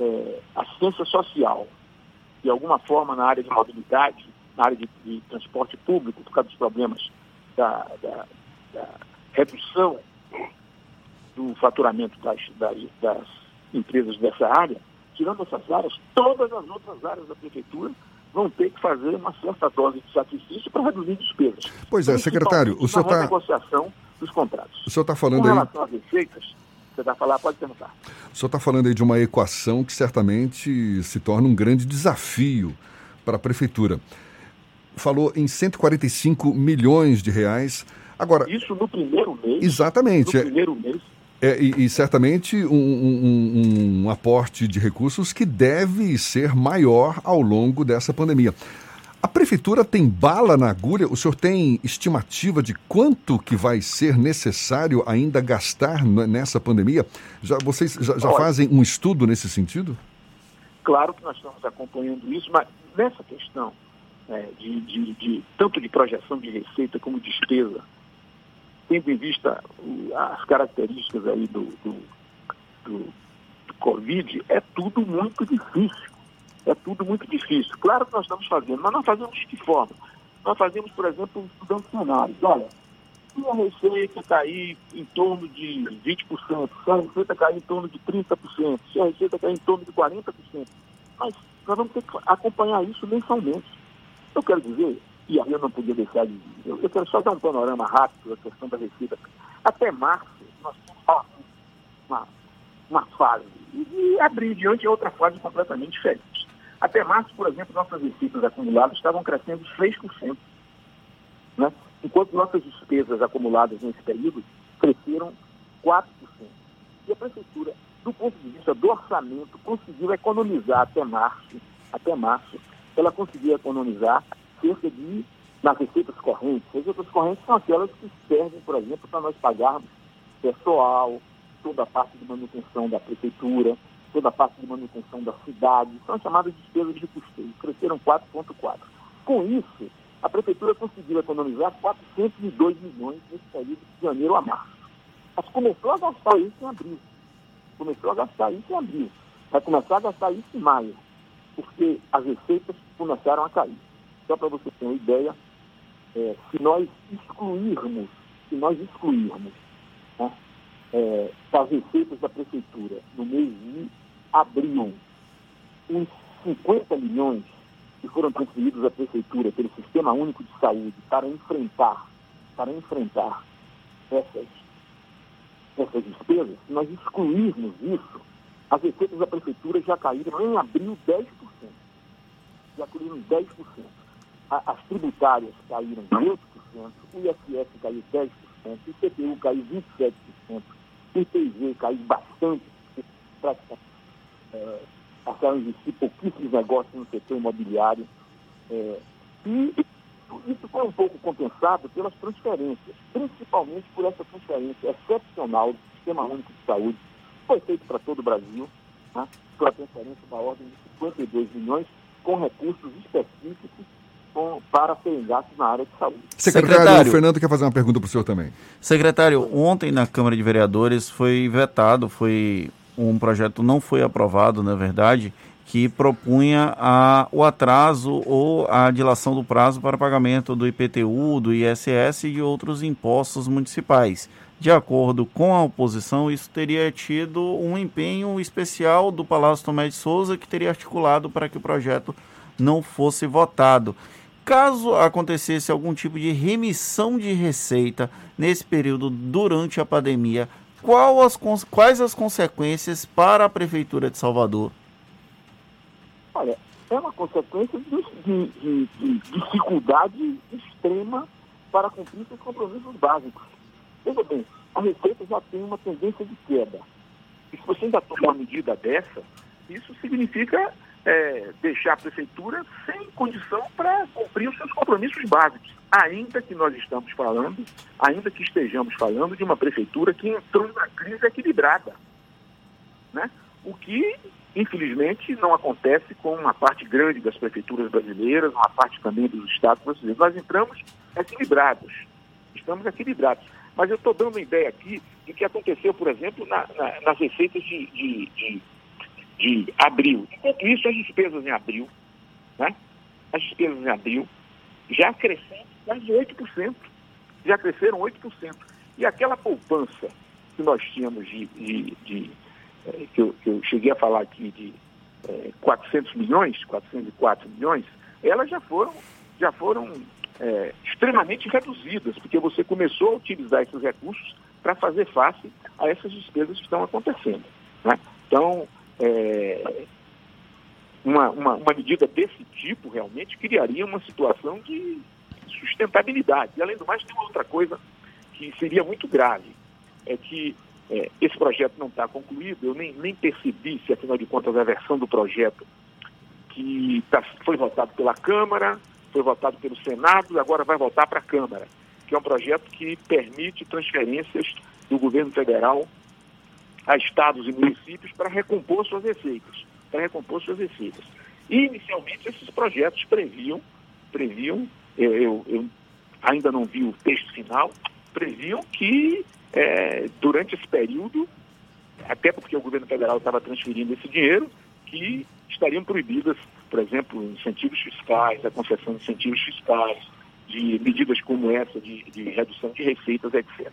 é, assistência social, de alguma forma na área de mobilidade, na área de, de transporte público, por causa dos problemas da, da, da redução do faturamento das, das, das empresas dessa área, tirando essas áreas, todas as outras áreas da prefeitura vão ter que fazer uma certa dose de sacrifício para reduzir despesas. Pois é, secretário, o senhor está... negociação dos contratos. O senhor está falando Com aí... relação às receitas, você vai falar, pode perguntar. O senhor está falando aí de uma equação que certamente se torna um grande desafio para a prefeitura. Falou em 145 milhões de reais. Agora... Isso no primeiro mês. Exatamente. No primeiro mês. É, e, e, certamente um, um, um, aporte de recursos que deve ser maior ao longo dessa pandemia. A prefeitura tem bala na agulha? O senhor tem estimativa de quanto que vai ser necessário ainda gastar nessa pandemia? Já, vocês já, já fazem um estudo nesse sentido? Claro que nós estamos acompanhando isso, mas nessa questão é, de, de, de tanto de projeção de receita como despesa, tendo em vista as características aí do, do, do, do Covid, é tudo muito difícil. É tudo muito difícil. Claro que nós estamos fazendo, mas nós fazemos de que forma? Nós fazemos, por exemplo, estudando cenários. Olha, se a receita cair em torno de 20%, se a receita cair em torno de 30%, se a receita cair em torno de 40%, mas nós vamos ter que acompanhar isso mensalmente. Eu quero dizer, e aí eu não podia deixar de. Eu, eu quero só dar um panorama rápido da questão da receita. Até março, nós tínhamos uma, uma fase, e de abrir diante a outra fase completamente diferente. Até março, por exemplo, nossas receitas acumuladas estavam crescendo 6%, né? enquanto nossas despesas acumuladas nesse período cresceram 4%. E a prefeitura, do ponto de vista do orçamento, conseguiu economizar até março, até março, ela conseguiu economizar cerca de, nas receitas correntes, as receitas correntes são aquelas que servem, por exemplo, para nós pagarmos pessoal, toda a parte de manutenção da prefeitura, toda a parte de manutenção da cidade, são chamadas despesas de custeio, cresceram 4,4. Com isso, a prefeitura conseguiu economizar 402 milhões nesse período de janeiro a março. Mas começou a gastar isso em abril. Começou a gastar isso em abril. Vai começar a gastar isso em maio, porque as receitas começaram a cair. Só para você ter uma ideia, é, se nós excluirmos, se nós excluirmos né, é, das receitas da prefeitura no mês de abril, uns 50 milhões que foram transferidos à prefeitura pelo Sistema Único de Saúde para enfrentar, para enfrentar essas, essas despesas, se nós excluirmos isso, as receitas da prefeitura já caíram em abril 10%. Já caíram 10%. A, as tributárias caíram 8%, o ISS caiu 10%, o IPTU caiu 27%, o IPV caiu bastante, praticamente. É, passaram a existir pouquíssimos negócios no setor imobiliário. É, e isso foi um pouco compensado pelas transferências, principalmente por essa transferência excepcional do Sistema Único de Saúde, que foi feito para todo o Brasil, né, pela transferência da ordem de 52 milhões, com recursos específicos com, para serem gastos na área de saúde. Secretário, Secretário, o Fernando quer fazer uma pergunta para o senhor também. Secretário, ontem na Câmara de Vereadores foi vetado, foi um projeto não foi aprovado, na verdade, que propunha a, o atraso ou a dilação do prazo para pagamento do IPTU, do ISS e de outros impostos municipais. De acordo com a oposição, isso teria tido um empenho especial do Palácio Tomé de Souza, que teria articulado para que o projeto não fosse votado. Caso acontecesse algum tipo de remissão de receita nesse período durante a pandemia, as, quais as consequências para a Prefeitura de Salvador? Olha, é uma consequência de, de, de, de dificuldade extrema para cumprir seus compromissos básicos. Veja bem, a Receita já tem uma tendência de queda. E se você ainda toma uma medida dessa, isso significa é, deixar a prefeitura sem condição para cumprir os seus compromissos básicos. Ainda que nós estamos falando, ainda que estejamos falando de uma prefeitura que entrou numa crise equilibrada. Né? O que, infelizmente, não acontece com uma parte grande das prefeituras brasileiras, uma parte também dos estados brasileiros. Nós entramos equilibrados. Estamos equilibrados. Mas eu estou dando uma ideia aqui do que aconteceu, por exemplo, na, na, nas receitas de, de, de de abril. Enquanto isso, as despesas em abril, né? as despesas em abril já cresceram quase 8%. Já cresceram 8%. E aquela poupança que nós tínhamos de, de, de é, que, eu, que, eu, cheguei a falar aqui de é, 400 milhões, 404 milhões, elas já foram, já foram é, extremamente reduzidas, porque você começou a utilizar esses recursos para fazer face a essas despesas que estão acontecendo. Né? Então, é, uma, uma, uma, medida desse tipo realmente criaria uma situação de sustentabilidade. E além do mais, tem uma outra coisa que seria muito grave, é que é, esse projeto não está concluído, eu nem, nem percebi se, afinal de contas, a versão do projeto que tá, foi votado pela Câmara, foi votado pelo Senado agora vai voltar para a Câmara, que é um projeto que permite transferências do governo federal a estados e municípios para recompor suas receitas, para recompor suas receitas. E, inicialmente, esses projetos previam, previam eu, eu, eu ainda não vi o texto final, previam que é, durante esse período, até porque o governo federal estava transferindo esse dinheiro, que estariam proibidas, por exemplo, incentivos fiscais, a concessão de incentivos fiscais, de medidas como essa de, de redução de receitas, etc.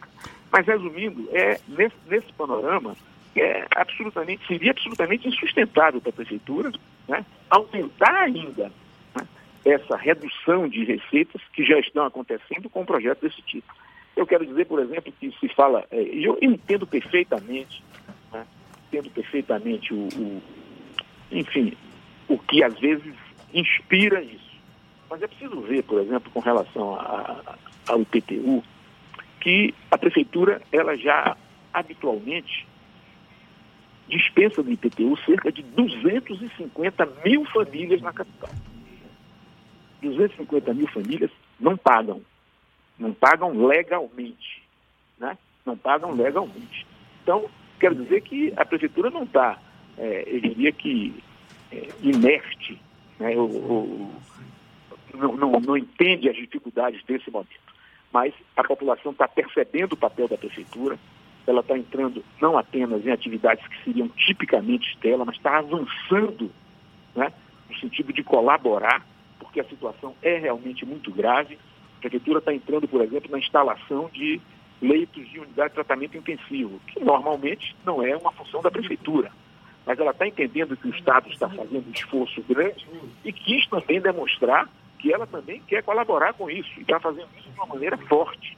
Mas, resumindo, é, nesse, nesse panorama, é absolutamente, seria absolutamente insustentável para a prefeitura né, aumentar ainda né, essa redução de receitas que já estão acontecendo com um projeto desse tipo. Eu quero dizer, por exemplo, que se fala, é, eu entendo perfeitamente né, entendo perfeitamente o, o, enfim, o que às vezes inspira isso. Mas é preciso ver, por exemplo, com relação ao IPTU, que a prefeitura ela já habitualmente dispensa do IPTU cerca de 250 mil famílias na capital. 250 mil famílias não pagam, não pagam legalmente, né? Não pagam legalmente. Então, quero dizer que a prefeitura não está, é, eu diria que, é, inerte, né? ou, não, não, não entende as dificuldades desse momento. Mas a população está percebendo o papel da prefeitura, ela está entrando não apenas em atividades que seriam tipicamente dela, mas está avançando né, no sentido de colaborar, porque a situação é realmente muito grave. A prefeitura está entrando, por exemplo, na instalação de leitos de unidade de tratamento intensivo, que normalmente não é uma função da prefeitura. Mas ela está entendendo que o Estado está fazendo um esforço grande e quis também demonstrar que ela também quer colaborar com isso e está fazendo isso de uma maneira forte.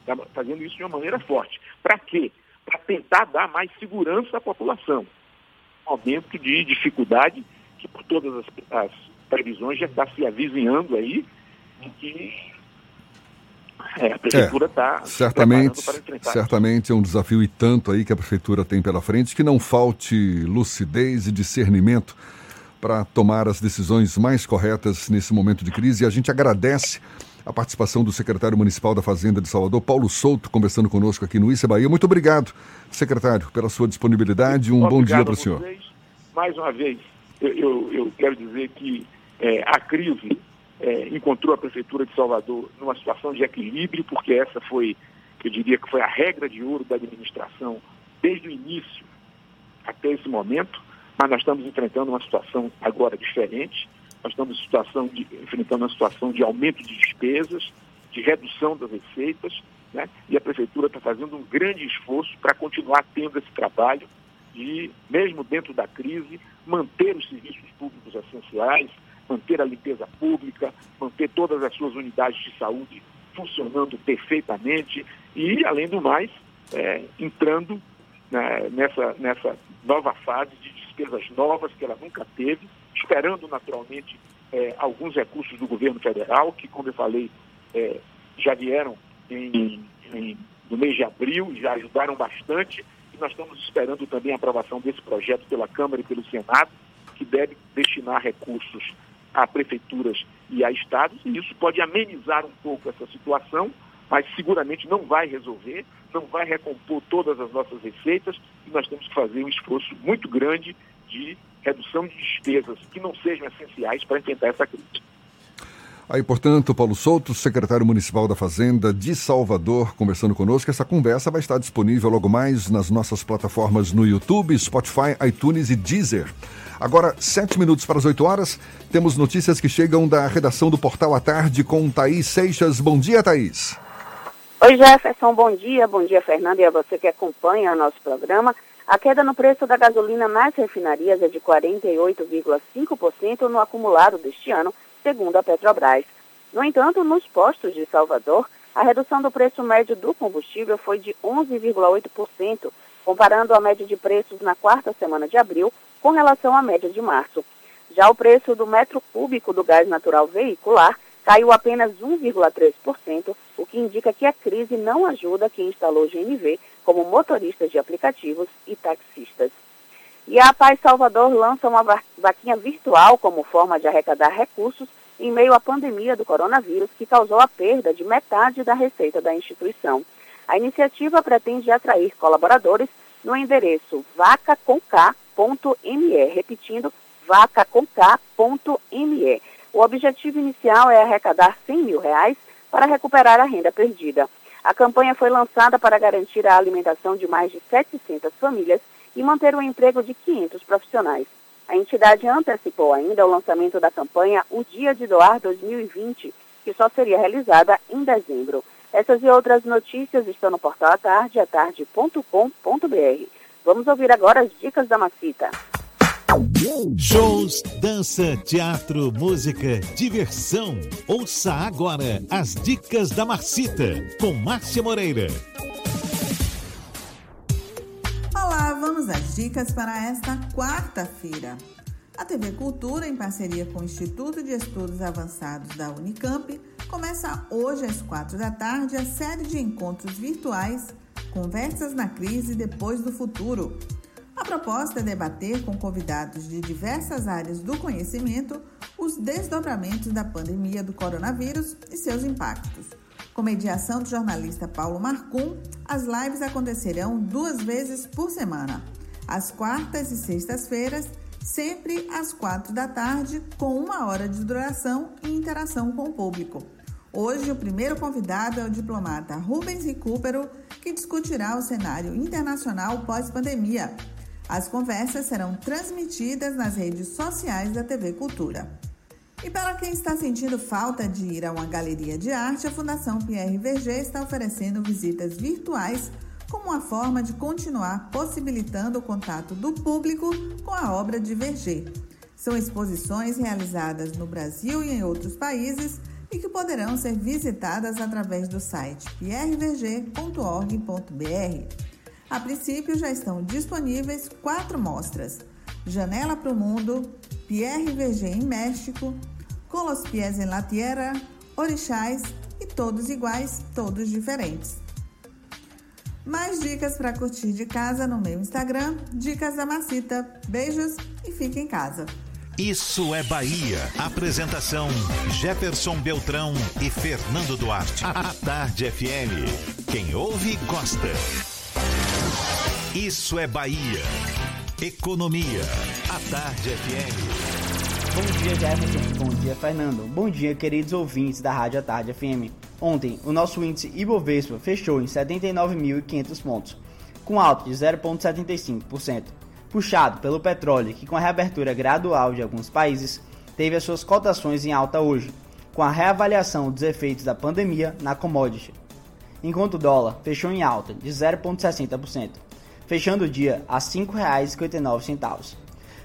Está fazendo isso de uma maneira forte. Para quê? Para tentar dar mais segurança à população. Um momento de dificuldade que por todas as, as previsões já está se avizinhando aí e que é, a prefeitura está é, certamente, certamente é um desafio e tanto aí que a prefeitura tem pela frente que não falte lucidez e discernimento para tomar as decisões mais corretas nesse momento de crise. E a gente agradece a participação do secretário municipal da Fazenda de Salvador, Paulo Souto, conversando conosco aqui no Issa Bahia. Muito obrigado, secretário, pela sua disponibilidade. Um obrigado bom dia para o senhor. Mais uma vez, eu, eu, eu quero dizer que é, a crise é, encontrou a Prefeitura de Salvador numa situação de equilíbrio, porque essa foi, eu diria que foi a regra de ouro da administração desde o início até esse momento, mas nós estamos enfrentando uma situação agora diferente, nós estamos situação de, enfrentando uma situação de aumento de despesas, de redução das receitas, né? e a Prefeitura está fazendo um grande esforço para continuar tendo esse trabalho de, mesmo dentro da crise, manter os serviços públicos essenciais, manter a limpeza pública, manter todas as suas unidades de saúde funcionando perfeitamente e, além do mais, é, entrando né, nessa, nessa nova fase de despesas novas que ela nunca teve, esperando naturalmente é, alguns recursos do governo federal, que, como eu falei, é, já vieram em, em, no mês de abril, já ajudaram bastante, e nós estamos esperando também a aprovação desse projeto pela Câmara e pelo Senado, que deve destinar recursos a prefeituras e a estados, e isso pode amenizar um pouco essa situação, mas seguramente não vai resolver, não vai recompor todas as nossas receitas, e nós temos que fazer um esforço muito grande de redução de despesas que não sejam essenciais para enfrentar essa crise. Aí, portanto, Paulo Souto, secretário municipal da Fazenda de Salvador, conversando conosco. Essa conversa vai estar disponível logo mais nas nossas plataformas no YouTube, Spotify, iTunes e Deezer. Agora, sete minutos para as oito horas, temos notícias que chegam da redação do Portal à Tarde com Thaís Seixas. Bom dia, Thaís. Oi, Jefferson, bom dia. Bom dia, Fernando, e a você que acompanha o nosso programa. A queda no preço da gasolina nas refinarias é de 48,5% no acumulado deste ano, segundo a Petrobras. No entanto, nos postos de Salvador, a redução do preço médio do combustível foi de 11,8%, comparando a média de preços na quarta semana de abril com relação à média de março. Já o preço do metro cúbico do gás natural veicular caiu apenas 1,3%, o que indica que a crise não ajuda quem instalou GNV, como motoristas de aplicativos e taxistas. E a Paz Salvador lança uma vaquinha virtual como forma de arrecadar recursos em meio à pandemia do coronavírus, que causou a perda de metade da receita da instituição. A iniciativa pretende atrair colaboradores no endereço vacacomk.me, repetindo, vacacomk.me. O objetivo inicial é arrecadar 100 mil reais para recuperar a renda perdida. A campanha foi lançada para garantir a alimentação de mais de 700 famílias e manter o emprego de 500 profissionais. A entidade antecipou ainda o lançamento da campanha O Dia de Doar 2020, que só seria realizada em dezembro. Essas e outras notícias estão no portal atardeatarde.com.br. Vamos ouvir agora as dicas da Macita. Shows, dança, teatro, música, diversão. Ouça agora as dicas da Marcita com Márcia Moreira. Olá, vamos às dicas para esta quarta-feira. A TV Cultura, em parceria com o Instituto de Estudos Avançados da Unicamp, começa hoje às quatro da tarde a série de encontros virtuais Conversas na Crise Depois do Futuro. A proposta é debater com convidados de diversas áreas do conhecimento os desdobramentos da pandemia do coronavírus e seus impactos. Com mediação do jornalista Paulo Marcum, as lives acontecerão duas vezes por semana, às quartas e sextas-feiras, sempre às quatro da tarde, com uma hora de duração e interação com o público. Hoje, o primeiro convidado é o diplomata Rubens Recupero, que discutirá o cenário internacional pós-pandemia. As conversas serão transmitidas nas redes sociais da TV Cultura. E para quem está sentindo falta de ir a uma galeria de arte, a Fundação Pierre Verger está oferecendo visitas virtuais como uma forma de continuar possibilitando o contato do público com a obra de Verger. São exposições realizadas no Brasil e em outros países e que poderão ser visitadas através do site pierreverger.org.br. A princípio já estão disponíveis quatro mostras: Janela para o Mundo, Pierre Verger em México, Com los pies en la tierra, Orixás e Todos Iguais, Todos Diferentes. Mais dicas para curtir de casa no meu Instagram, Dicas da Macita. Beijos e fique em casa. Isso é Bahia. Apresentação: Jefferson Beltrão e Fernando Duarte. A Tarde FM. Quem ouve, gosta. Isso é Bahia. Economia. A Tarde FM. Bom dia, Jefferson. Bom dia, Fernando. Bom dia, queridos ouvintes da Rádio A Tarde FM. Ontem, o nosso índice Ibovespa fechou em 79.500 pontos, com alta de 0,75%, puxado pelo petróleo, que com a reabertura gradual de alguns países, teve as suas cotações em alta hoje, com a reavaliação dos efeitos da pandemia na commodity. Enquanto o dólar fechou em alta de 0,60%, fechando o dia a R$ 5,59.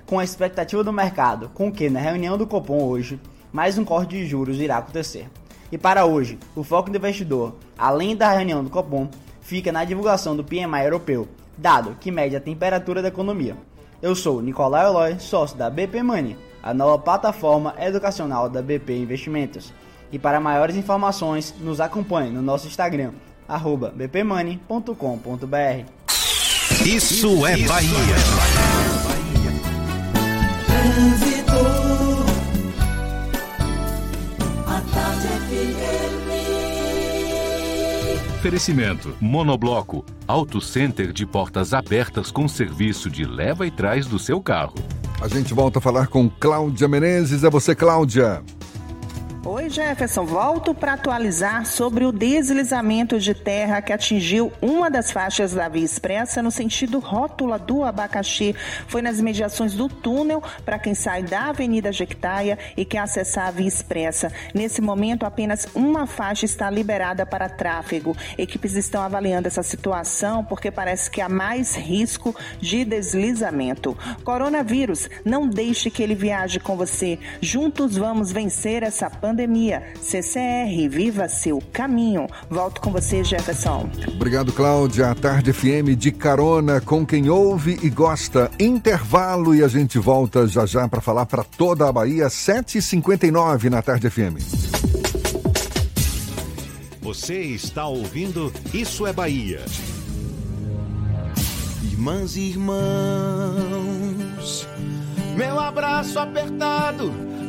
Com a expectativa do mercado, com que na reunião do Copom hoje, mais um corte de juros irá acontecer. E para hoje, o foco do investidor, além da reunião do Copom, fica na divulgação do PMI europeu, dado que mede a temperatura da economia. Eu sou Nicolau Eloy, sócio da BP Money, a nova plataforma educacional da BP Investimentos. E para maiores informações, nos acompanhe no nosso Instagram, bpmoney.com.br. Isso é Bahia. Trânsito. A tarde FM. Oferecimento: Monobloco, Auto Center de portas abertas com serviço de leva e trás do seu carro. A gente volta a falar com Cláudia Menezes. É você, Cláudia. Oi, Jefferson. Volto para atualizar sobre o deslizamento de terra que atingiu uma das faixas da Via Expressa no sentido rótula do Abacaxi. Foi nas mediações do túnel para quem sai da Avenida Jequitaia e quer acessar a Via Expressa. Nesse momento, apenas uma faixa está liberada para tráfego. Equipes estão avaliando essa situação porque parece que há mais risco de deslizamento. Coronavírus, não deixe que ele viaje com você. Juntos vamos vencer essa pandemia pandemia. CCR, viva seu caminho. Volto com você, Jefferson. Obrigado, Cláudia. A Tarde FM de carona com quem ouve e gosta. Intervalo e a gente volta já já para falar para toda a Bahia, 7h59 na Tarde FM. Você está ouvindo Isso é Bahia. Irmãs e irmãos, meu abraço apertado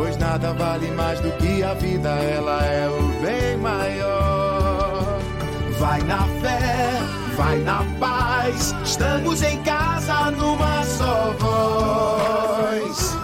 Pois nada vale mais do que a vida, ela é o bem maior. Vai na fé, vai na paz, estamos em casa numa só voz.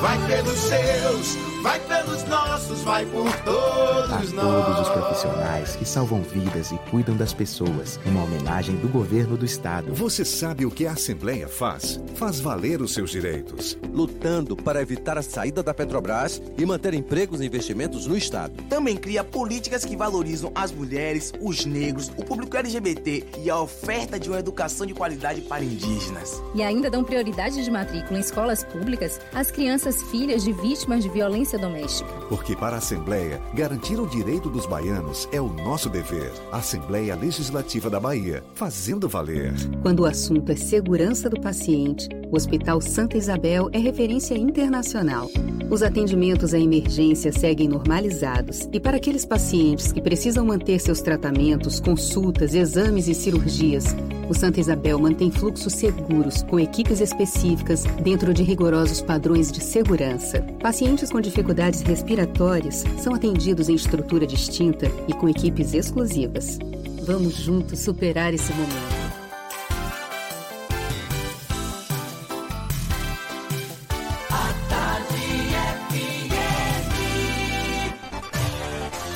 Vai pelos seus, Vai pelos nossos, vai por todos A nós. todos os profissionais que salvam vidas e cuidam das pessoas, uma homenagem do governo do estado. Você sabe o que a Assembleia faz? Faz valer os seus direitos. Lutando para evitar a saída da Petrobras e manter empregos e investimentos no Estado. Também cria políticas que valorizam as mulheres, os negros, o público LGBT e a oferta de uma educação de qualidade para indígenas. E ainda dão prioridade de matrícula em escolas públicas às crianças filhas de vítimas de violência doméstica. Porque para a Assembleia, garantir o direito dos baianos é o nosso dever. Assembleia Legislativa da Bahia, fazendo valer. Quando o assunto é segurança do paciente, o Hospital Santa Isabel é referência internacional. Os atendimentos à emergência seguem normalizados e para aqueles pacientes que precisam manter seus tratamentos, consultas, exames e cirurgias, o Santa Isabel mantém fluxos seguros com equipes específicas dentro de rigorosos padrões de segurança. Pacientes com dificuldades respiratórias são atendidos em estrutura distinta e com equipes exclusivas. Vamos juntos superar esse momento.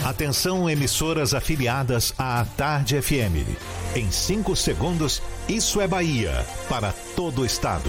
Atenção, emissoras afiliadas à Tarde FM. Em 5 segundos, isso é Bahia para todo o estado.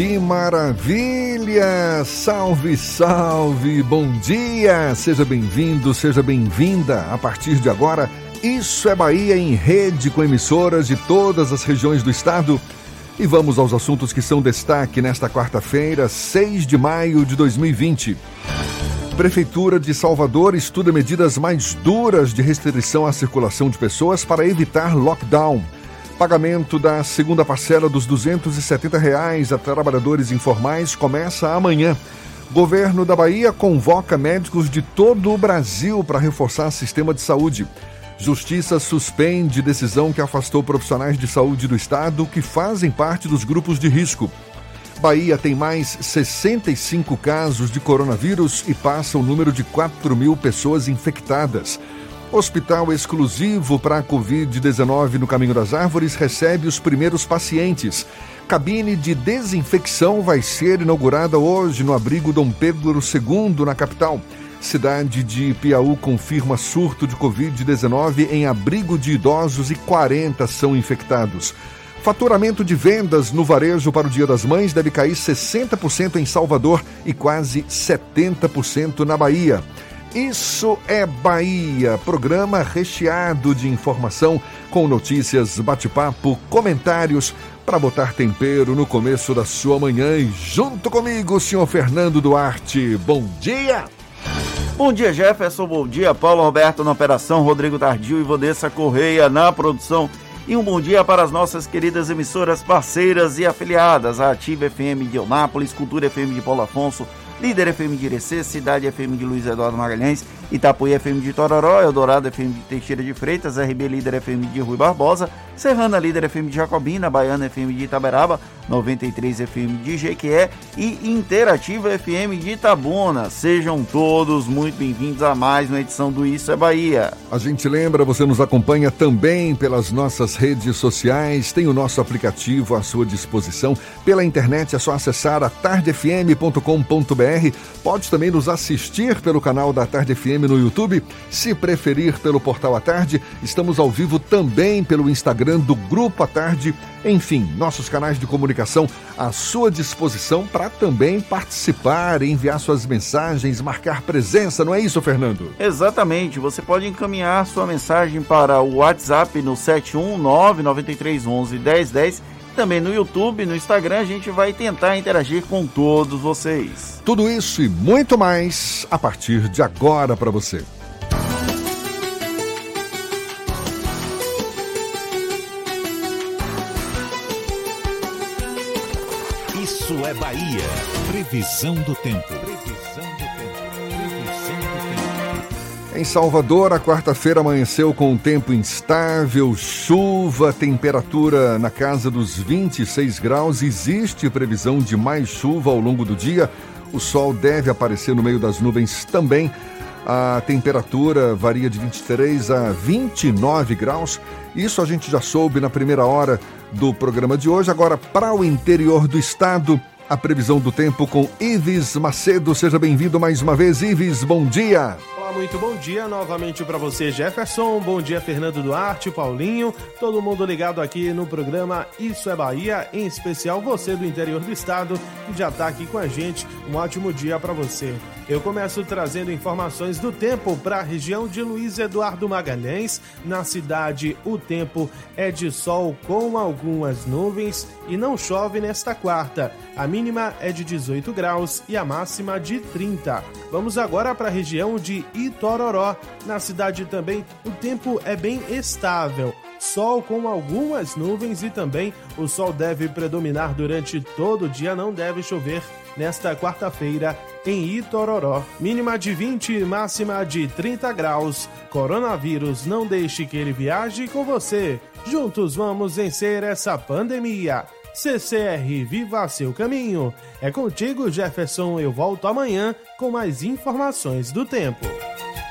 Que maravilha! Salve, salve! Bom dia! Seja bem-vindo, seja bem-vinda. A partir de agora, Isso é Bahia em rede com emissoras de todas as regiões do estado. E vamos aos assuntos que são destaque nesta quarta-feira, 6 de maio de 2020. Prefeitura de Salvador estuda medidas mais duras de restrição à circulação de pessoas para evitar lockdown. Pagamento da segunda parcela dos 270 reais a trabalhadores informais começa amanhã. Governo da Bahia convoca médicos de todo o Brasil para reforçar sistema de saúde. Justiça suspende decisão que afastou profissionais de saúde do estado que fazem parte dos grupos de risco. Bahia tem mais 65 casos de coronavírus e passa o número de 4 mil pessoas infectadas. Hospital exclusivo para a Covid-19 no Caminho das Árvores recebe os primeiros pacientes. Cabine de desinfecção vai ser inaugurada hoje no abrigo Dom Pedro II, na capital. Cidade de Piauí confirma surto de Covid-19 em abrigo de idosos e 40 são infectados. Faturamento de vendas no varejo para o Dia das Mães deve cair 60% em Salvador e quase 70% na Bahia. Isso é Bahia, programa recheado de informação com notícias, bate-papo, comentários para botar tempero no começo da sua manhã. E junto comigo, o senhor Fernando Duarte. Bom dia! Bom dia, Jefferson. Bom dia, Paulo Roberto na operação, Rodrigo Tardio e Vanessa Correia na produção. E um bom dia para as nossas queridas emissoras parceiras e afiliadas, a Ativa FM de Eunápolis, Cultura FM de Paulo Afonso, Líder FM de Irecê, Cidade FM de Luiz Eduardo Magalhães, Itapuí FM de Tororó, Eldorado FM de Teixeira de Freitas, RB Líder FM de Rui Barbosa, Serrana Líder FM de Jacobina, Baiana FM de Itaberaba, 93 FM de Jequié e Interativa FM de Itabuna. Sejam todos muito bem-vindos a mais uma edição do Isso é Bahia. A gente lembra, você nos acompanha também pelas nossas redes sociais, tem o nosso aplicativo à sua disposição. Pela internet é só acessar a tardefm.com.br. Pode também nos assistir pelo canal da Tarde FM no YouTube. Se preferir pelo portal à tarde, estamos ao vivo também pelo Instagram do Grupo à Tarde. Enfim, nossos canais de comunicação à sua disposição para também participar, enviar suas mensagens, marcar presença, não é isso, Fernando? Exatamente, você pode encaminhar sua mensagem para o WhatsApp no 719 9311 1010 também no YouTube, no Instagram, a gente vai tentar interagir com todos vocês. Tudo isso e muito mais a partir de agora para você. Isso é Bahia. Previsão do tempo. Em Salvador, a quarta-feira amanheceu com um tempo instável, chuva, temperatura na casa dos 26 graus. Existe previsão de mais chuva ao longo do dia. O sol deve aparecer no meio das nuvens também. A temperatura varia de 23 a 29 graus. Isso a gente já soube na primeira hora do programa de hoje. Agora, para o interior do estado, a previsão do tempo com Ives Macedo. Seja bem-vindo mais uma vez, Ives. Bom dia. Muito bom dia novamente para você, Jefferson. Bom dia, Fernando Duarte, Paulinho, todo mundo ligado aqui no programa Isso é Bahia, em especial você do interior do estado que já está aqui com a gente. Um ótimo dia para você. Eu começo trazendo informações do tempo para a região de Luiz Eduardo Magalhães. Na cidade, o tempo é de sol com algumas nuvens e não chove nesta quarta. A mínima é de 18 graus e a máxima de 30. Vamos agora para a região de Itororó. Na cidade também, o tempo é bem estável sol com algumas nuvens e também o sol deve predominar durante todo o dia, não deve chover nesta quarta-feira em Itororó. Mínima de 20, máxima de 30 graus. Coronavírus, não deixe que ele viaje com você. Juntos vamos vencer essa pandemia. CCR Viva Seu Caminho. É contigo, Jefferson. Eu volto amanhã com mais informações do tempo.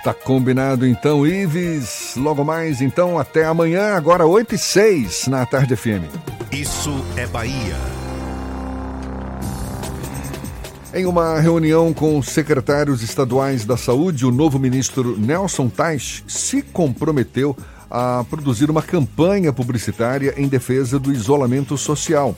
Tá combinado então, Ives. Logo mais, então, até amanhã, agora 8 e 6 na Tarde FM. Isso é Bahia. Em uma reunião com secretários estaduais da saúde, o novo ministro Nelson Tais se comprometeu a produzir uma campanha publicitária em defesa do isolamento social.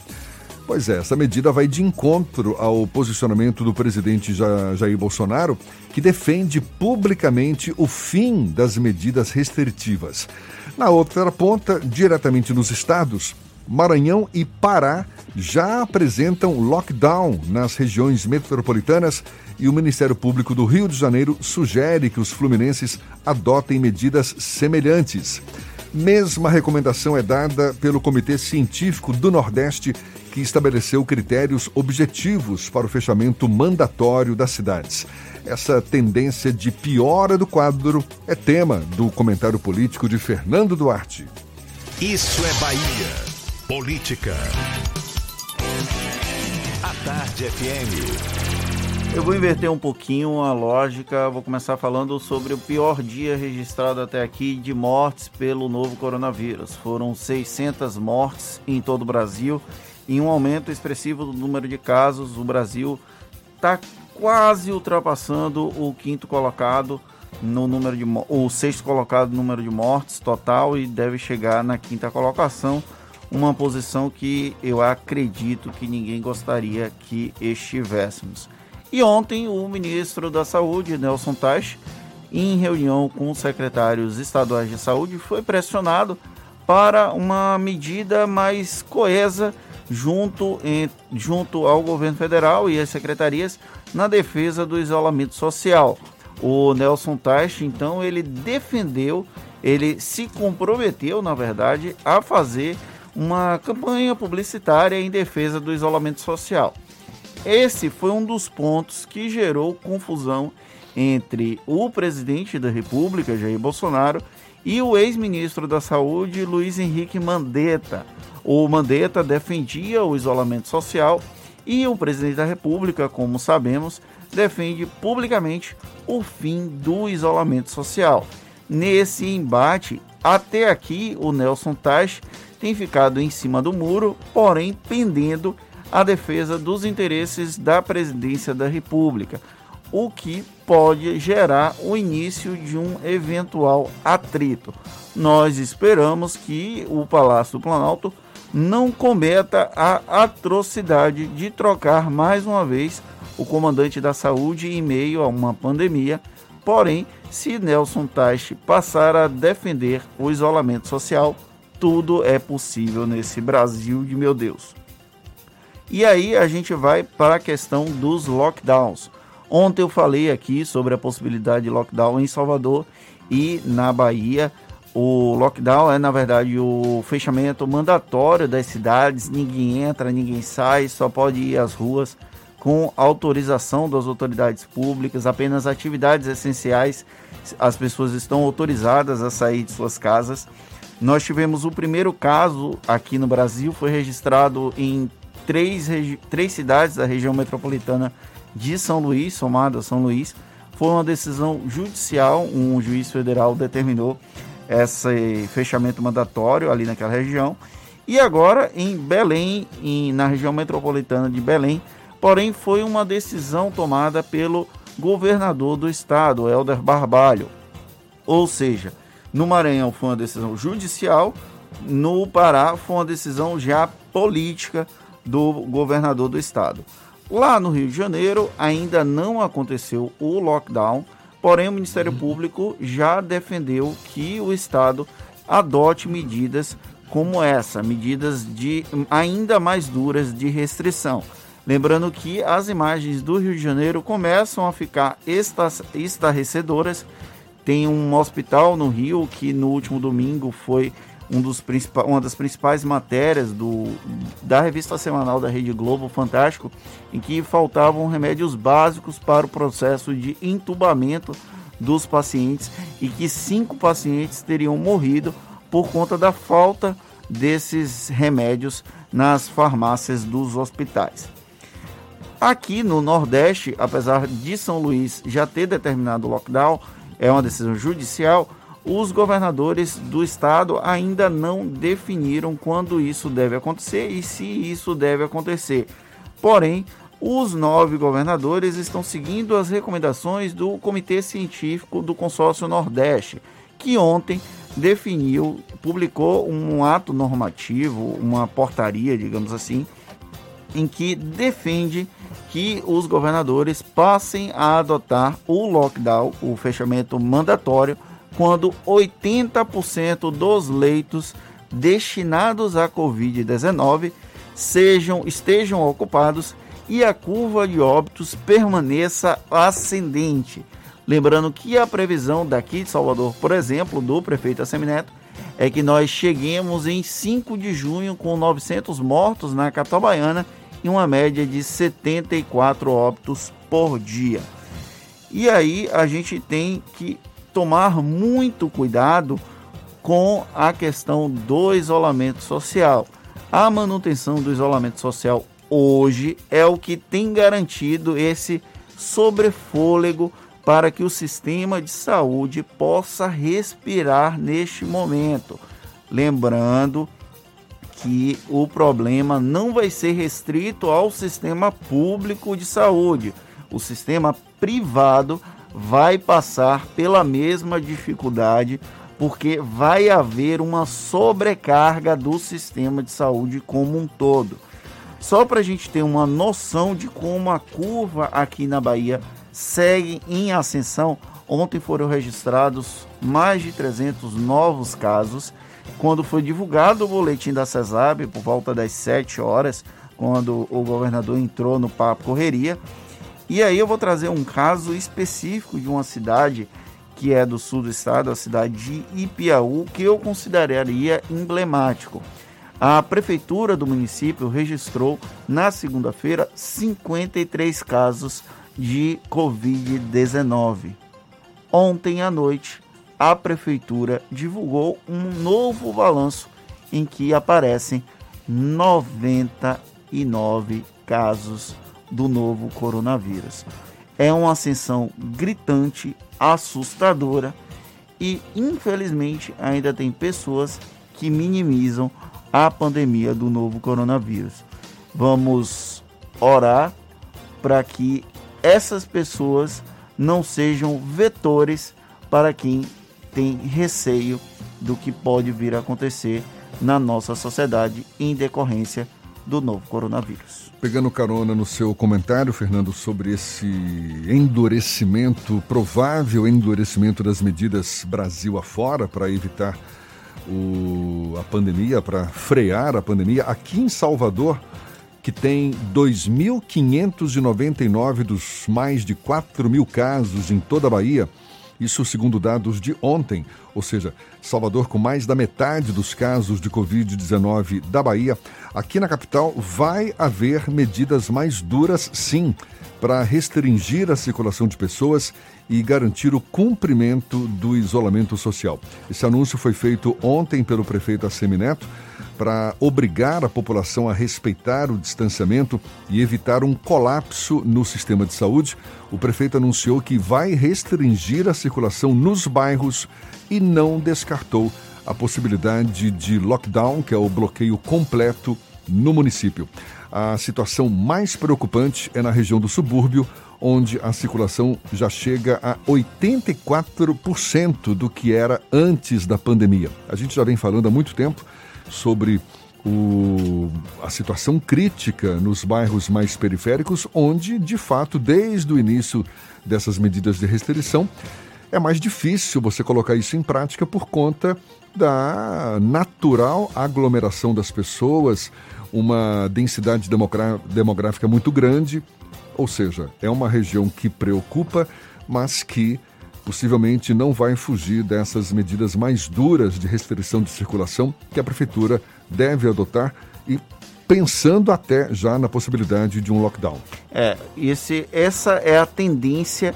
Pois é, essa medida vai de encontro ao posicionamento do presidente Jair Bolsonaro, que defende publicamente o fim das medidas restritivas. Na outra ponta, diretamente nos estados, Maranhão e Pará já apresentam lockdown nas regiões metropolitanas e o Ministério Público do Rio de Janeiro sugere que os fluminenses adotem medidas semelhantes. Mesma recomendação é dada pelo Comitê Científico do Nordeste, que estabeleceu critérios objetivos para o fechamento mandatório das cidades. Essa tendência de piora do quadro é tema do comentário político de Fernando Duarte. Isso é Bahia. Política. A Tarde FM. Eu vou inverter um pouquinho a lógica, vou começar falando sobre o pior dia registrado até aqui de mortes pelo novo coronavírus. Foram 600 mortes em todo o Brasil e um aumento expressivo do número de casos. O Brasil está quase ultrapassando o quinto colocado no número de o sexto colocado no número de mortes total e deve chegar na quinta colocação uma posição que eu acredito que ninguém gostaria que estivéssemos. E ontem o ministro da Saúde, Nelson Teich, em reunião com os secretários estaduais de saúde, foi pressionado para uma medida mais coesa junto, em, junto ao governo federal e às secretarias na defesa do isolamento social. O Nelson Teich, então, ele defendeu, ele se comprometeu, na verdade, a fazer uma campanha publicitária em defesa do isolamento social. Esse foi um dos pontos que gerou confusão entre o presidente da República, Jair Bolsonaro, e o ex-ministro da Saúde, Luiz Henrique Mandetta. O Mandetta defendia o isolamento social e o presidente da República, como sabemos, defende publicamente o fim do isolamento social. Nesse embate, até aqui, o Nelson Taj tem ficado em cima do muro, porém pendendo a defesa dos interesses da presidência da República, o que pode gerar o início de um eventual atrito. Nós esperamos que o Palácio do Planalto não cometa a atrocidade de trocar mais uma vez o comandante da saúde em meio a uma pandemia. Porém, se Nelson Teich passar a defender o isolamento social, tudo é possível nesse Brasil de meu Deus. E aí a gente vai para a questão dos lockdowns. Ontem eu falei aqui sobre a possibilidade de lockdown em Salvador e na Bahia. O lockdown é, na verdade, o fechamento mandatório das cidades. Ninguém entra, ninguém sai, só pode ir às ruas com autorização das autoridades públicas. Apenas atividades essenciais as pessoas estão autorizadas a sair de suas casas. Nós tivemos o primeiro caso aqui no Brasil, foi registrado em três, três cidades da região metropolitana de São Luís, somado a São Luís. Foi uma decisão judicial, um juiz federal determinou esse fechamento mandatório ali naquela região. E agora em Belém, em, na região metropolitana de Belém, porém foi uma decisão tomada pelo governador do estado, Helder Barbalho. Ou seja, no Maranhão foi uma decisão judicial, no Pará foi uma decisão já política do governador do estado. Lá no Rio de Janeiro ainda não aconteceu o lockdown, Porém, o Ministério Público já defendeu que o Estado adote medidas como essa, medidas de ainda mais duras de restrição. Lembrando que as imagens do Rio de Janeiro começam a ficar estarrecedoras. Tem um hospital no Rio que no último domingo foi um dos uma das principais matérias do, da revista semanal da Rede Globo Fantástico, em que faltavam remédios básicos para o processo de entubamento dos pacientes e que cinco pacientes teriam morrido por conta da falta desses remédios nas farmácias dos hospitais. Aqui no Nordeste, apesar de São Luís já ter determinado o lockdown, é uma decisão judicial, os governadores do estado ainda não definiram quando isso deve acontecer e se isso deve acontecer. Porém, os nove governadores estão seguindo as recomendações do Comitê Científico do Consórcio Nordeste, que ontem definiu, publicou um ato normativo, uma portaria, digamos assim, em que defende que os governadores passem a adotar o lockdown, o fechamento mandatório quando 80% dos leitos destinados à Covid-19 sejam estejam ocupados e a curva de óbitos permaneça ascendente. Lembrando que a previsão daqui de Salvador, por exemplo, do prefeito Assemineto, é que nós cheguemos em 5 de junho com 900 mortos na capital baiana e uma média de 74 óbitos por dia. E aí a gente tem que tomar muito cuidado com a questão do isolamento social. A manutenção do isolamento social hoje é o que tem garantido esse sobrefôlego para que o sistema de saúde possa respirar neste momento. Lembrando que o problema não vai ser restrito ao sistema público de saúde. O sistema privado vai passar pela mesma dificuldade, porque vai haver uma sobrecarga do sistema de saúde como um todo. Só para a gente ter uma noção de como a curva aqui na Bahia segue em ascensão, ontem foram registrados mais de 300 novos casos. Quando foi divulgado o boletim da CESAB, por volta das 7 horas, quando o governador entrou no Papo Correria, e aí eu vou trazer um caso específico de uma cidade que é do sul do estado, a cidade de Ipiaú, que eu consideraria emblemático. A prefeitura do município registrou na segunda-feira 53 casos de Covid-19. Ontem à noite, a prefeitura divulgou um novo balanço em que aparecem 99 casos do novo coronavírus. É uma ascensão gritante, assustadora e, infelizmente, ainda tem pessoas que minimizam a pandemia do novo coronavírus. Vamos orar para que essas pessoas não sejam vetores para quem tem receio do que pode vir a acontecer na nossa sociedade em decorrência do novo coronavírus. Pegando carona no seu comentário, Fernando, sobre esse endurecimento, provável endurecimento das medidas Brasil afora para evitar o, a pandemia, para frear a pandemia, aqui em Salvador, que tem 2.599 dos mais de 4 mil casos em toda a Bahia, isso segundo dados de ontem, ou seja, Salvador com mais da metade dos casos de Covid-19 da Bahia, aqui na capital vai haver medidas mais duras, sim, para restringir a circulação de pessoas e garantir o cumprimento do isolamento social. Esse anúncio foi feito ontem pelo prefeito Assemineto para obrigar a população a respeitar o distanciamento e evitar um colapso no sistema de saúde. O prefeito anunciou que vai restringir a circulação nos bairros e não descartou a possibilidade de lockdown, que é o bloqueio completo no município. A situação mais preocupante é na região do subúrbio, onde a circulação já chega a 84% do que era antes da pandemia. A gente já vem falando há muito tempo sobre o, a situação crítica nos bairros mais periféricos, onde, de fato, desde o início dessas medidas de restrição, é mais difícil você colocar isso em prática por conta da natural aglomeração das pessoas, uma densidade demográfica muito grande, ou seja, é uma região que preocupa, mas que possivelmente não vai fugir dessas medidas mais duras de restrição de circulação que a prefeitura deve adotar e pensando até já na possibilidade de um lockdown. É, esse, essa é a tendência,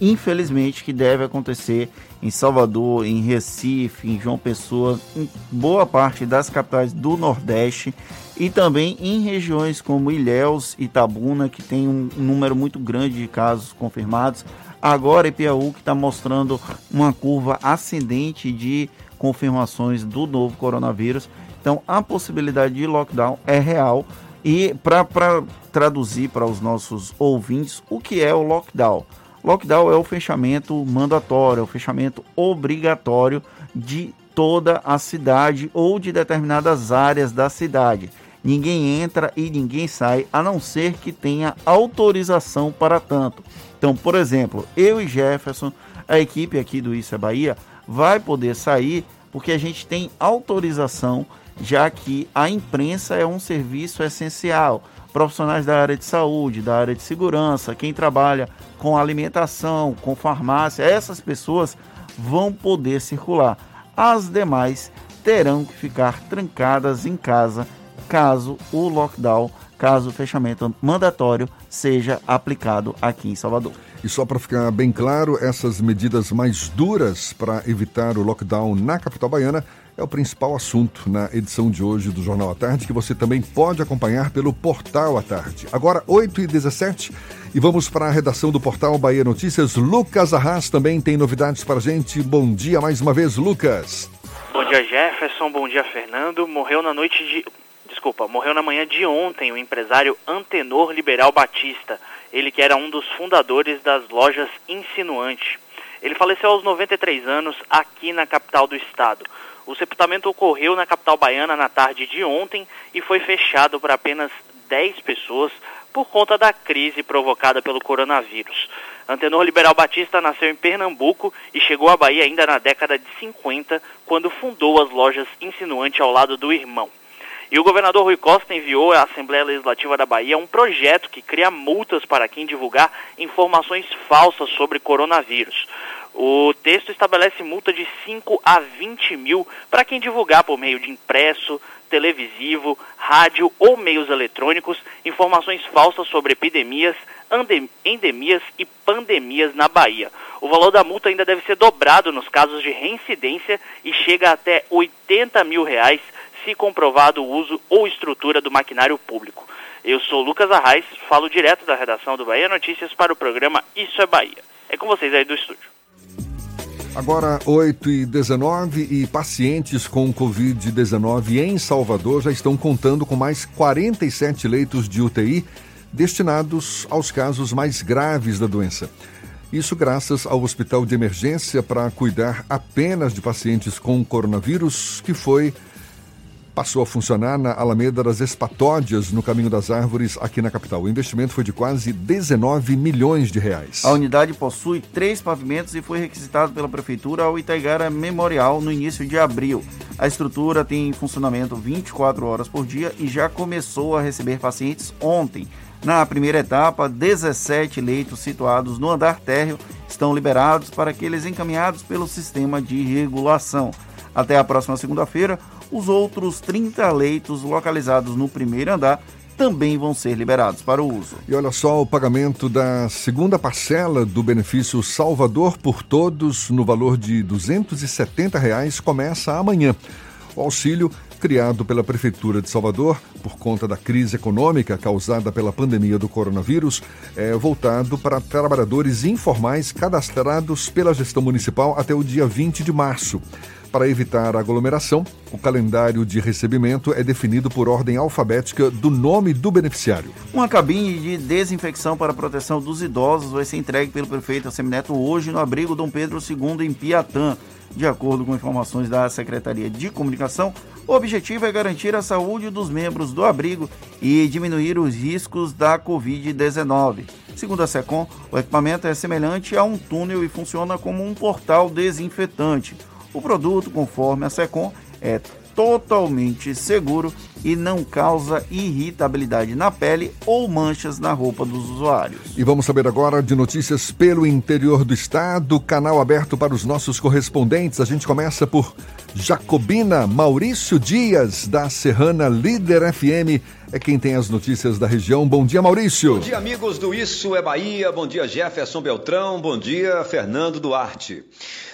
infelizmente, que deve acontecer em Salvador, em Recife, em João Pessoa, em boa parte das capitais do Nordeste e também em regiões como Ilhéus e Itabuna, que tem um número muito grande de casos confirmados. Agora, Ipiaú, que está mostrando uma curva ascendente de confirmações do novo coronavírus. Então, a possibilidade de lockdown é real. E para traduzir para os nossos ouvintes, o que é o lockdown? Lockdown é o fechamento mandatório, é o fechamento obrigatório de toda a cidade ou de determinadas áreas da cidade. Ninguém entra e ninguém sai, a não ser que tenha autorização para tanto. Então, por exemplo, eu e Jefferson, a equipe aqui do Isso é Bahia, vai poder sair porque a gente tem autorização, já que a imprensa é um serviço essencial. Profissionais da área de saúde, da área de segurança, quem trabalha com alimentação, com farmácia, essas pessoas vão poder circular. As demais terão que ficar trancadas em casa caso o lockdown caso o fechamento mandatório seja aplicado aqui em Salvador. E só para ficar bem claro, essas medidas mais duras para evitar o lockdown na capital baiana é o principal assunto na edição de hoje do Jornal à Tarde, que você também pode acompanhar pelo Portal à Tarde. Agora, 8 e 17 e vamos para a redação do Portal Bahia Notícias. Lucas Arras também tem novidades para a gente. Bom dia mais uma vez, Lucas. Bom dia, Jefferson. Bom dia, Fernando. Morreu na noite de desculpa, morreu na manhã de ontem o empresário Antenor Liberal Batista, ele que era um dos fundadores das lojas Insinuante. Ele faleceu aos 93 anos aqui na capital do estado. O sepultamento ocorreu na capital baiana na tarde de ontem e foi fechado para apenas 10 pessoas por conta da crise provocada pelo coronavírus. Antenor Liberal Batista nasceu em Pernambuco e chegou à Bahia ainda na década de 50, quando fundou as lojas Insinuante ao lado do irmão. E o governador Rui Costa enviou à Assembleia Legislativa da Bahia um projeto que cria multas para quem divulgar informações falsas sobre coronavírus. O texto estabelece multa de 5 a 20 mil para quem divulgar por meio de impresso, televisivo, rádio ou meios eletrônicos informações falsas sobre epidemias, endemias e pandemias na Bahia. O valor da multa ainda deve ser dobrado nos casos de reincidência e chega até 80 mil reais se comprovado o uso ou estrutura do maquinário público. Eu sou Lucas Arraes, falo direto da redação do Bahia Notícias para o programa Isso é Bahia. É com vocês aí do estúdio. Agora, 8 e 19 e pacientes com Covid-19 em Salvador já estão contando com mais 47 leitos de UTI destinados aos casos mais graves da doença. Isso graças ao Hospital de Emergência para cuidar apenas de pacientes com coronavírus, que foi passou a funcionar na Alameda das Espatódias, no Caminho das Árvores, aqui na capital. O investimento foi de quase 19 milhões de reais. A unidade possui três pavimentos e foi requisitado pela Prefeitura ao Itaigara Memorial no início de abril. A estrutura tem funcionamento 24 horas por dia e já começou a receber pacientes ontem. Na primeira etapa, 17 leitos situados no andar térreo estão liberados para aqueles encaminhados pelo sistema de regulação. Até a próxima segunda-feira, os outros 30 leitos localizados no primeiro andar também vão ser liberados para o uso. E olha só, o pagamento da segunda parcela do benefício Salvador por Todos, no valor de 270 reais, começa amanhã. O auxílio, criado pela Prefeitura de Salvador por conta da crise econômica causada pela pandemia do coronavírus, é voltado para trabalhadores informais cadastrados pela gestão municipal até o dia 20 de março. Para evitar aglomeração, o calendário de recebimento é definido por ordem alfabética do nome do beneficiário. Uma cabine de desinfecção para proteção dos idosos vai ser entregue pelo prefeito Assemineto hoje no abrigo Dom Pedro II em Piatã. De acordo com informações da Secretaria de Comunicação, o objetivo é garantir a saúde dos membros do abrigo e diminuir os riscos da Covid-19. Segundo a SECOM, o equipamento é semelhante a um túnel e funciona como um portal desinfetante. O produto, conforme a SECOM, é totalmente seguro e não causa irritabilidade na pele ou manchas na roupa dos usuários. E vamos saber agora de notícias pelo interior do estado, canal aberto para os nossos correspondentes. A gente começa por Jacobina Maurício Dias, da Serrana Líder FM. É quem tem as notícias da região. Bom dia, Maurício. Bom dia, amigos do Isso é Bahia. Bom dia, Jefferson Beltrão. Bom dia, Fernando Duarte.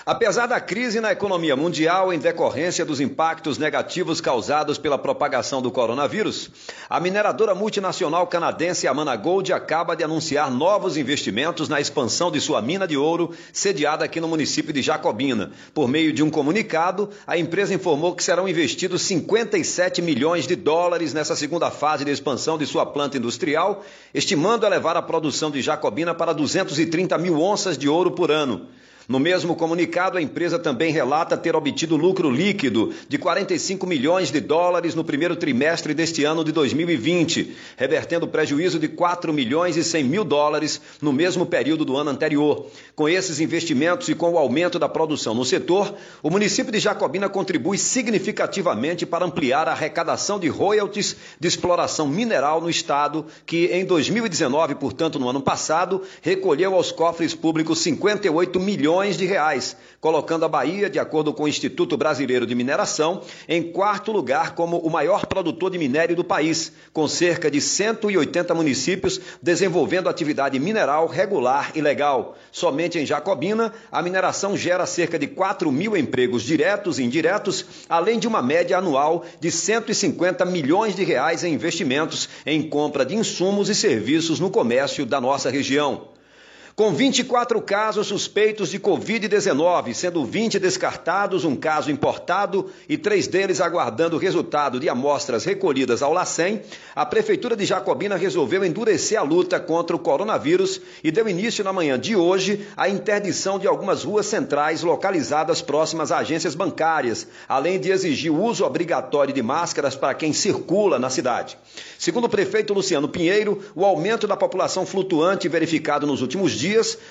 Apesar da crise na economia mundial em decorrência dos impactos negativos causados pela propagação do coronavírus, a mineradora multinacional canadense Amana Gold acaba de anunciar novos investimentos na expansão de sua mina de ouro, sediada aqui no município de Jacobina. Por meio de um comunicado, a empresa informou que serão investidos 57 milhões de dólares nessa segunda fase de expansão de sua planta industrial, estimando elevar a produção de Jacobina para 230 mil onças de ouro por ano. No mesmo comunicado, a empresa também relata ter obtido lucro líquido de 45 milhões de dólares no primeiro trimestre deste ano de 2020, revertendo prejuízo de 4 milhões e 100 mil dólares no mesmo período do ano anterior. Com esses investimentos e com o aumento da produção no setor, o município de Jacobina contribui significativamente para ampliar a arrecadação de royalties de exploração mineral no estado, que em 2019, portanto no ano passado, recolheu aos cofres públicos 58 milhões bilhões de reais, colocando a Bahia, de acordo com o Instituto Brasileiro de Mineração, em quarto lugar como o maior produtor de minério do país, com cerca de 180 municípios desenvolvendo atividade mineral regular e legal. Somente em Jacobina, a mineração gera cerca de 4 mil empregos diretos e indiretos, além de uma média anual de 150 milhões de reais em investimentos em compra de insumos e serviços no comércio da nossa região. Com 24 casos suspeitos de Covid-19, sendo 20 descartados, um caso importado e três deles aguardando o resultado de amostras recolhidas ao LACEN, a Prefeitura de Jacobina resolveu endurecer a luta contra o coronavírus e deu início na manhã de hoje à interdição de algumas ruas centrais localizadas próximas a agências bancárias, além de exigir o uso obrigatório de máscaras para quem circula na cidade. Segundo o prefeito Luciano Pinheiro, o aumento da população flutuante verificado nos últimos dias,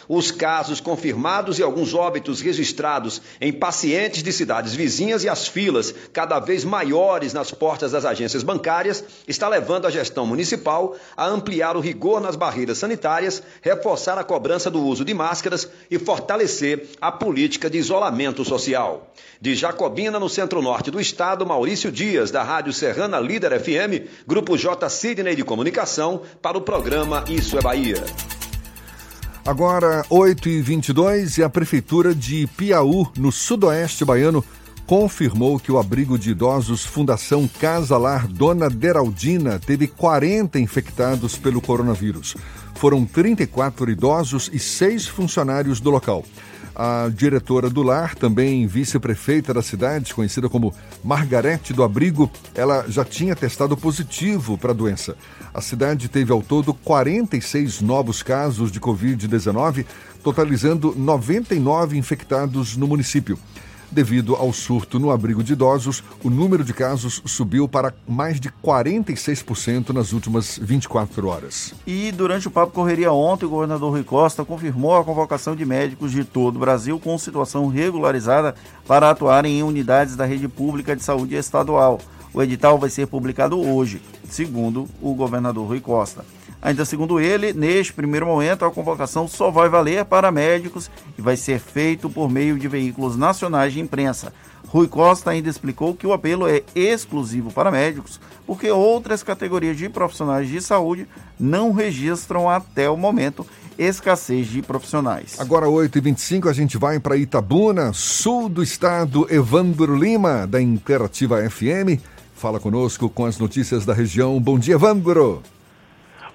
os casos confirmados e alguns óbitos registrados em pacientes de cidades vizinhas e as filas cada vez maiores nas portas das agências bancárias está levando a gestão municipal a ampliar o rigor nas barreiras sanitárias, reforçar a cobrança do uso de máscaras e fortalecer a política de isolamento social. De Jacobina, no centro-norte do estado, Maurício Dias, da Rádio Serrana Líder FM, Grupo J. Sidney de Comunicação, para o programa Isso é Bahia. Agora, 8h22 e a Prefeitura de Piauí, no sudoeste baiano, confirmou que o abrigo de idosos Fundação Casa Lar Dona Deraldina teve 40 infectados pelo coronavírus. Foram 34 idosos e seis funcionários do local. A diretora do lar, também vice-prefeita da cidade, conhecida como Margarete do Abrigo, ela já tinha testado positivo para a doença. A cidade teve ao todo 46 novos casos de Covid-19, totalizando 99 infectados no município. Devido ao surto no abrigo de idosos, o número de casos subiu para mais de 46% nas últimas 24 horas. E durante o Papo Correria ontem, o governador Rui Costa confirmou a convocação de médicos de todo o Brasil com situação regularizada para atuarem em unidades da rede pública de saúde estadual. O edital vai ser publicado hoje, segundo o governador Rui Costa. Ainda segundo ele, neste primeiro momento, a convocação só vai valer para médicos e vai ser feito por meio de veículos nacionais de imprensa. Rui Costa ainda explicou que o apelo é exclusivo para médicos, porque outras categorias de profissionais de saúde não registram até o momento escassez de profissionais. Agora, 8h25, a gente vai para Itabuna, sul do estado. Evandro Lima, da Interativa FM, fala conosco com as notícias da região. Bom dia, Evandro.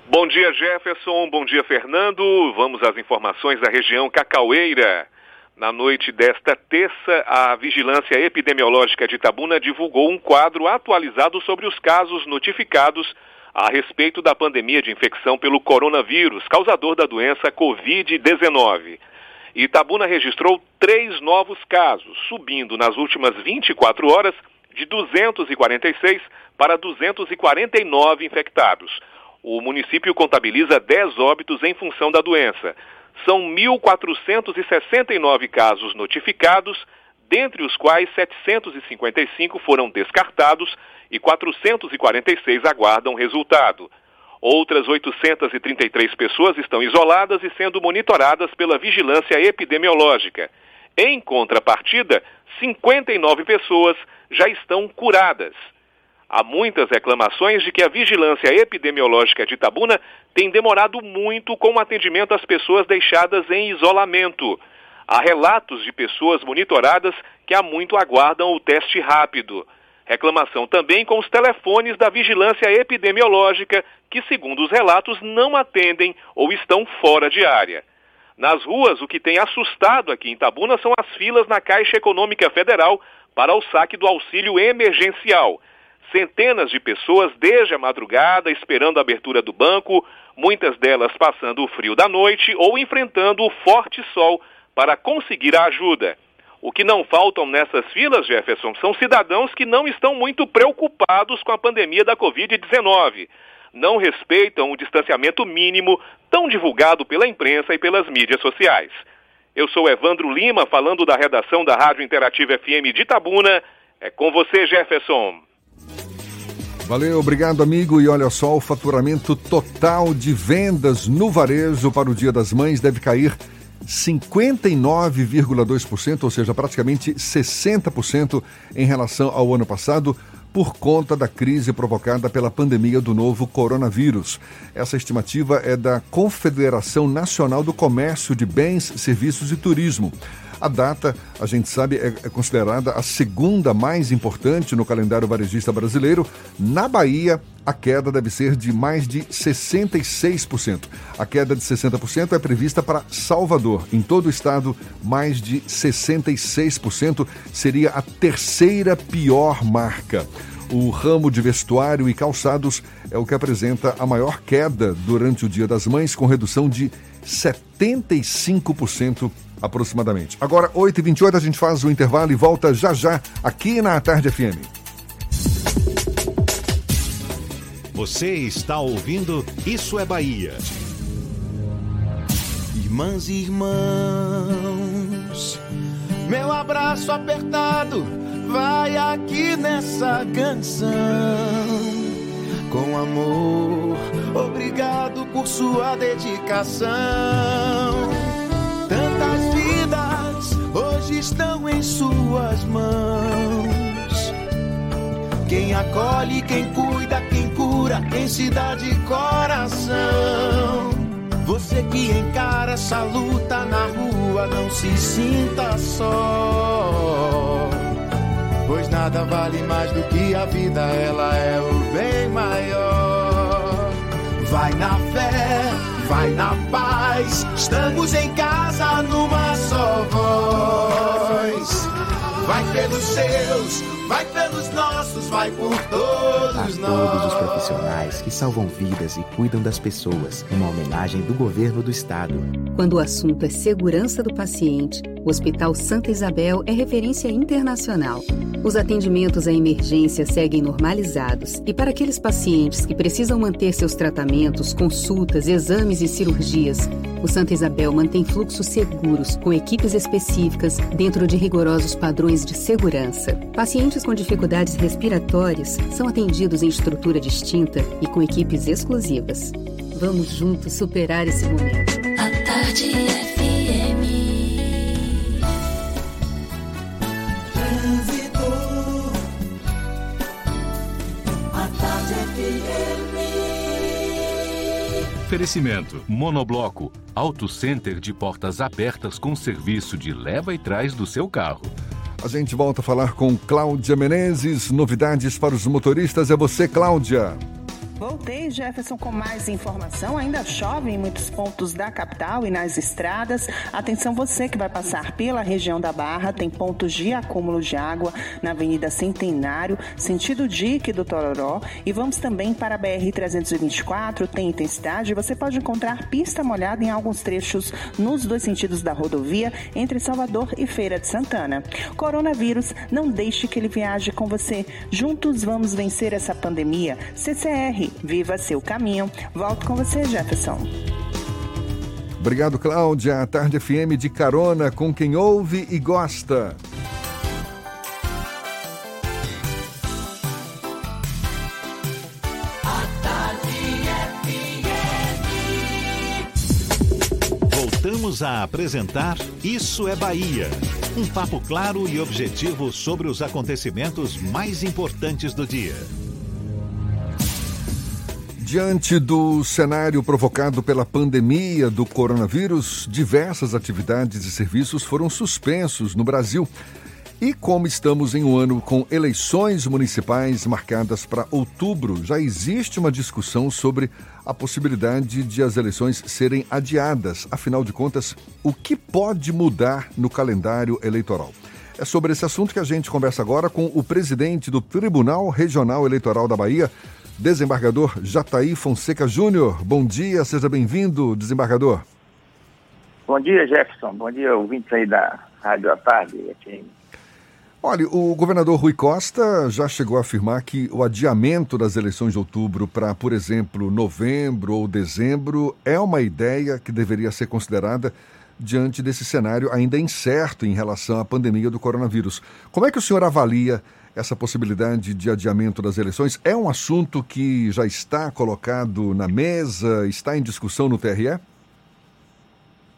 Bom dia, Jefferson. Bom dia, Fernando. Vamos às informações da região Cacaueira. Na noite desta terça, a Vigilância Epidemiológica de Itabuna divulgou um quadro atualizado sobre os casos notificados a respeito da pandemia de infecção pelo coronavírus, causador da doença Covid-19. Itabuna registrou três novos casos, subindo nas últimas 24 horas de 246 para 249 infectados. O município contabiliza 10 óbitos em função da doença. São 1.469 casos notificados, dentre os quais 755 foram descartados e 446 aguardam resultado. Outras 833 pessoas estão isoladas e sendo monitoradas pela vigilância epidemiológica. Em contrapartida, 59 pessoas já estão curadas. Há muitas reclamações de que a vigilância epidemiológica de Itabuna tem demorado muito com o atendimento às pessoas deixadas em isolamento. Há relatos de pessoas monitoradas que há muito aguardam o teste rápido. Reclamação também com os telefones da vigilância epidemiológica, que, segundo os relatos, não atendem ou estão fora de área. Nas ruas, o que tem assustado aqui em Itabuna são as filas na Caixa Econômica Federal para o saque do auxílio emergencial. Centenas de pessoas desde a madrugada esperando a abertura do banco, muitas delas passando o frio da noite ou enfrentando o forte sol para conseguir a ajuda. O que não faltam nessas filas, Jefferson, são cidadãos que não estão muito preocupados com a pandemia da Covid-19. Não respeitam o distanciamento mínimo tão divulgado pela imprensa e pelas mídias sociais. Eu sou Evandro Lima, falando da redação da Rádio Interativa FM de Itabuna. É com você, Jefferson. Valeu, obrigado, amigo. E olha só, o faturamento total de vendas no varejo para o Dia das Mães deve cair 59,2%, ou seja, praticamente 60% em relação ao ano passado, por conta da crise provocada pela pandemia do novo coronavírus. Essa estimativa é da Confederação Nacional do Comércio de Bens, Serviços e Turismo. A data, a gente sabe, é, é considerada a segunda mais importante no calendário varejista brasileiro. Na Bahia, a queda deve ser de mais de 66%. A queda de 60% é prevista para Salvador. Em todo o estado, mais de 66% seria a terceira pior marca. O ramo de vestuário e calçados é o que apresenta a maior queda durante o Dia das Mães, com redução de 75% aproximadamente. Agora, 8h28, a gente faz o intervalo e volta já já aqui na Tarde FM. Você está ouvindo Isso é Bahia. Irmãs e irmãos, meu abraço apertado vai aqui nessa canção. Com amor, obrigado por sua dedicação. Hoje estão em suas mãos. Quem acolhe, quem cuida, quem cura, quem se dá de coração. Você que encara essa luta na rua, não se sinta só. Pois nada vale mais do que a vida, ela é o bem maior. Vai na fé, vai na paz, estamos em casa numa só voz. Vai pelos seus, vai pelos nossos, vai por todos a nós. todos os profissionais que salvam vidas e cuidam das pessoas, uma homenagem do governo do estado. Quando o assunto é segurança do paciente, o Hospital Santa Isabel é referência internacional. Os atendimentos à emergência seguem normalizados e para aqueles pacientes que precisam manter seus tratamentos, consultas, exames e cirurgias, o Santa Isabel mantém fluxos seguros com equipes específicas dentro de rigorosos padrões de segurança. Pacientes com dificuldades respiratórias são atendidos em estrutura distinta e com equipes exclusivas. Vamos juntos superar esse momento. A tarde FM. Trânsito. A tarde FM. Oferecimento: Monobloco, Auto Center de portas abertas com serviço de leva e trás do seu carro. A gente volta a falar com Cláudia Menezes. Novidades para os motoristas. É você, Cláudia. Voltei, Jefferson, com mais informação. Ainda chove em muitos pontos da capital e nas estradas. Atenção, você que vai passar pela região da Barra, tem pontos de acúmulo de água na Avenida Centenário, sentido Dique do Tororó. E vamos também para a BR-324, tem intensidade. Você pode encontrar pista molhada em alguns trechos nos dois sentidos da rodovia, entre Salvador e Feira de Santana. Coronavírus, não deixe que ele viaje com você. Juntos vamos vencer essa pandemia. CCR Viva seu caminho. Volto com você, Jefferson. Obrigado, Cláudia. A Tarde FM de carona com quem ouve e gosta. Voltamos a apresentar Isso é Bahia. Um papo claro e objetivo sobre os acontecimentos mais importantes do dia. Diante do cenário provocado pela pandemia do coronavírus, diversas atividades e serviços foram suspensos no Brasil. E como estamos em um ano com eleições municipais marcadas para outubro, já existe uma discussão sobre a possibilidade de as eleições serem adiadas. Afinal de contas, o que pode mudar no calendário eleitoral? É sobre esse assunto que a gente conversa agora com o presidente do Tribunal Regional Eleitoral da Bahia, desembargador Jataí Fonseca Júnior. Bom dia, seja bem-vindo, desembargador. Bom dia, Jefferson. Bom dia, ouvintes aí da Rádio à Tarde. Olha, o governador Rui Costa já chegou a afirmar que o adiamento das eleições de outubro para, por exemplo, novembro ou dezembro é uma ideia que deveria ser considerada diante desse cenário ainda incerto em relação à pandemia do coronavírus. Como é que o senhor avalia essa possibilidade de adiamento das eleições? É um assunto que já está colocado na mesa, está em discussão no TRE?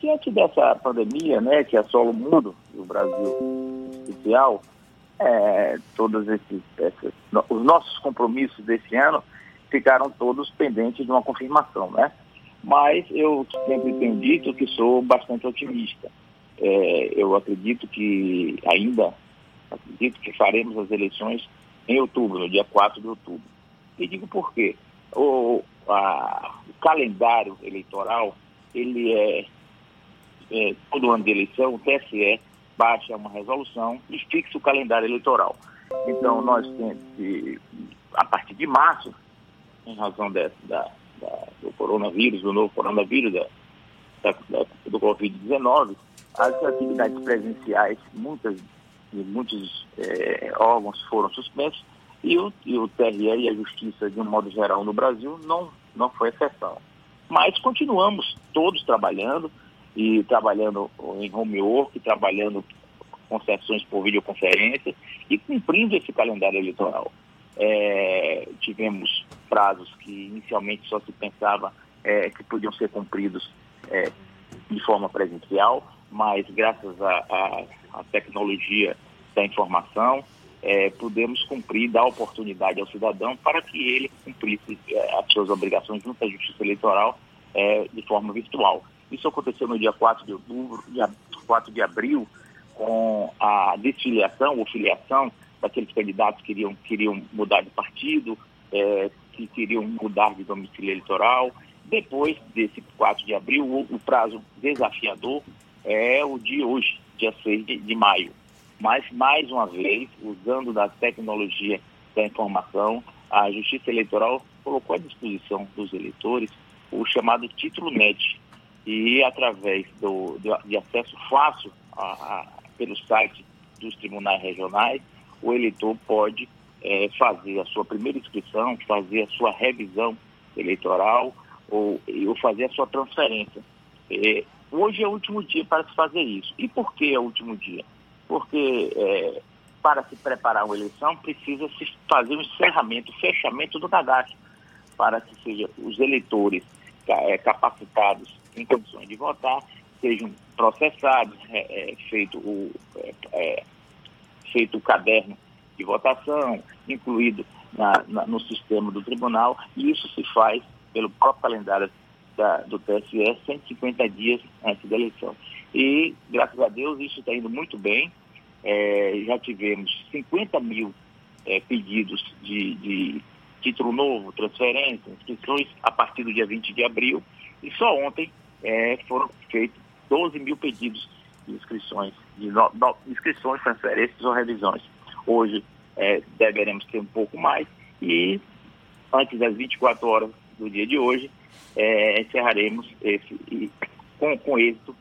Diante dessa pandemia, né, que assola o mundo, e o Brasil especial, é, todos esses, esses, os nossos compromissos desse ano ficaram todos pendentes de uma confirmação, né? Mas eu sempre tenho dito que sou bastante otimista. É, eu acredito que ainda, acredito que faremos as eleições em outubro, no dia 4 de outubro. E digo por quê? O, a, o calendário eleitoral, ele é, é, todo ano de eleição, o TSE baixa uma resolução e fixa o calendário eleitoral. Então, nós temos a partir de março, em razão da, da, do coronavírus, do novo coronavírus, da, do Covid-19, as atividades presenciais, muitas e muitos é, órgãos foram suspensos e o, e o TRE e a Justiça, de um modo geral, no Brasil, não, não foi exceção. Mas continuamos todos trabalhando, e trabalhando em home work, trabalhando com sessões por videoconferência e cumprindo esse calendário eleitoral. É, tivemos prazos que inicialmente só se pensava é, que podiam ser cumpridos é, de forma presencial, mas graças à tecnologia da informação, é, pudemos cumprir, dar oportunidade ao cidadão para que ele cumprisse é, as suas obrigações junto à Justiça Eleitoral é, de forma virtual. Isso aconteceu no dia 4 de outubro, dia 4 de abril, com a desfiliação ou filiação daqueles candidatos que queriam, queriam mudar de partido, é, que queriam mudar de domicílio eleitoral. Depois desse 4 de abril, o, o prazo desafiador é o de hoje, dia 6 de, de maio. Mas, mais uma vez, usando da tecnologia da informação, a Justiça Eleitoral colocou à disposição dos eleitores o chamado título NET. E através do, do de acesso fácil a, a, pelo site dos tribunais regionais, o eleitor pode é, fazer a sua primeira inscrição, fazer a sua revisão eleitoral ou, ou fazer a sua transferência. É, hoje é o último dia para se fazer isso. E por que é o último dia? Porque é, para se preparar uma eleição precisa se fazer um encerramento, fechamento do cadastro, para que seja os eleitores é, capacitados em condições de votar sejam processados, é, é, feito, o, é, é, feito o caderno de votação, incluído na, na, no sistema do tribunal, e isso se faz pelo próprio calendário da, do TSE 150 dias antes da eleição. E, graças a Deus, isso está indo muito bem. É, já tivemos 50 mil é, pedidos de, de, título novo, transferência, inscrições a partir do dia 20 de abril. E só ontem é, foram feitos 12 mil pedidos de inscrições, de no, no, inscrições, transferências ou revisões. Hoje é, deveremos ter um pouco mais e antes das 24 horas do dia de hoje, é, encerraremos esse, com, com êxito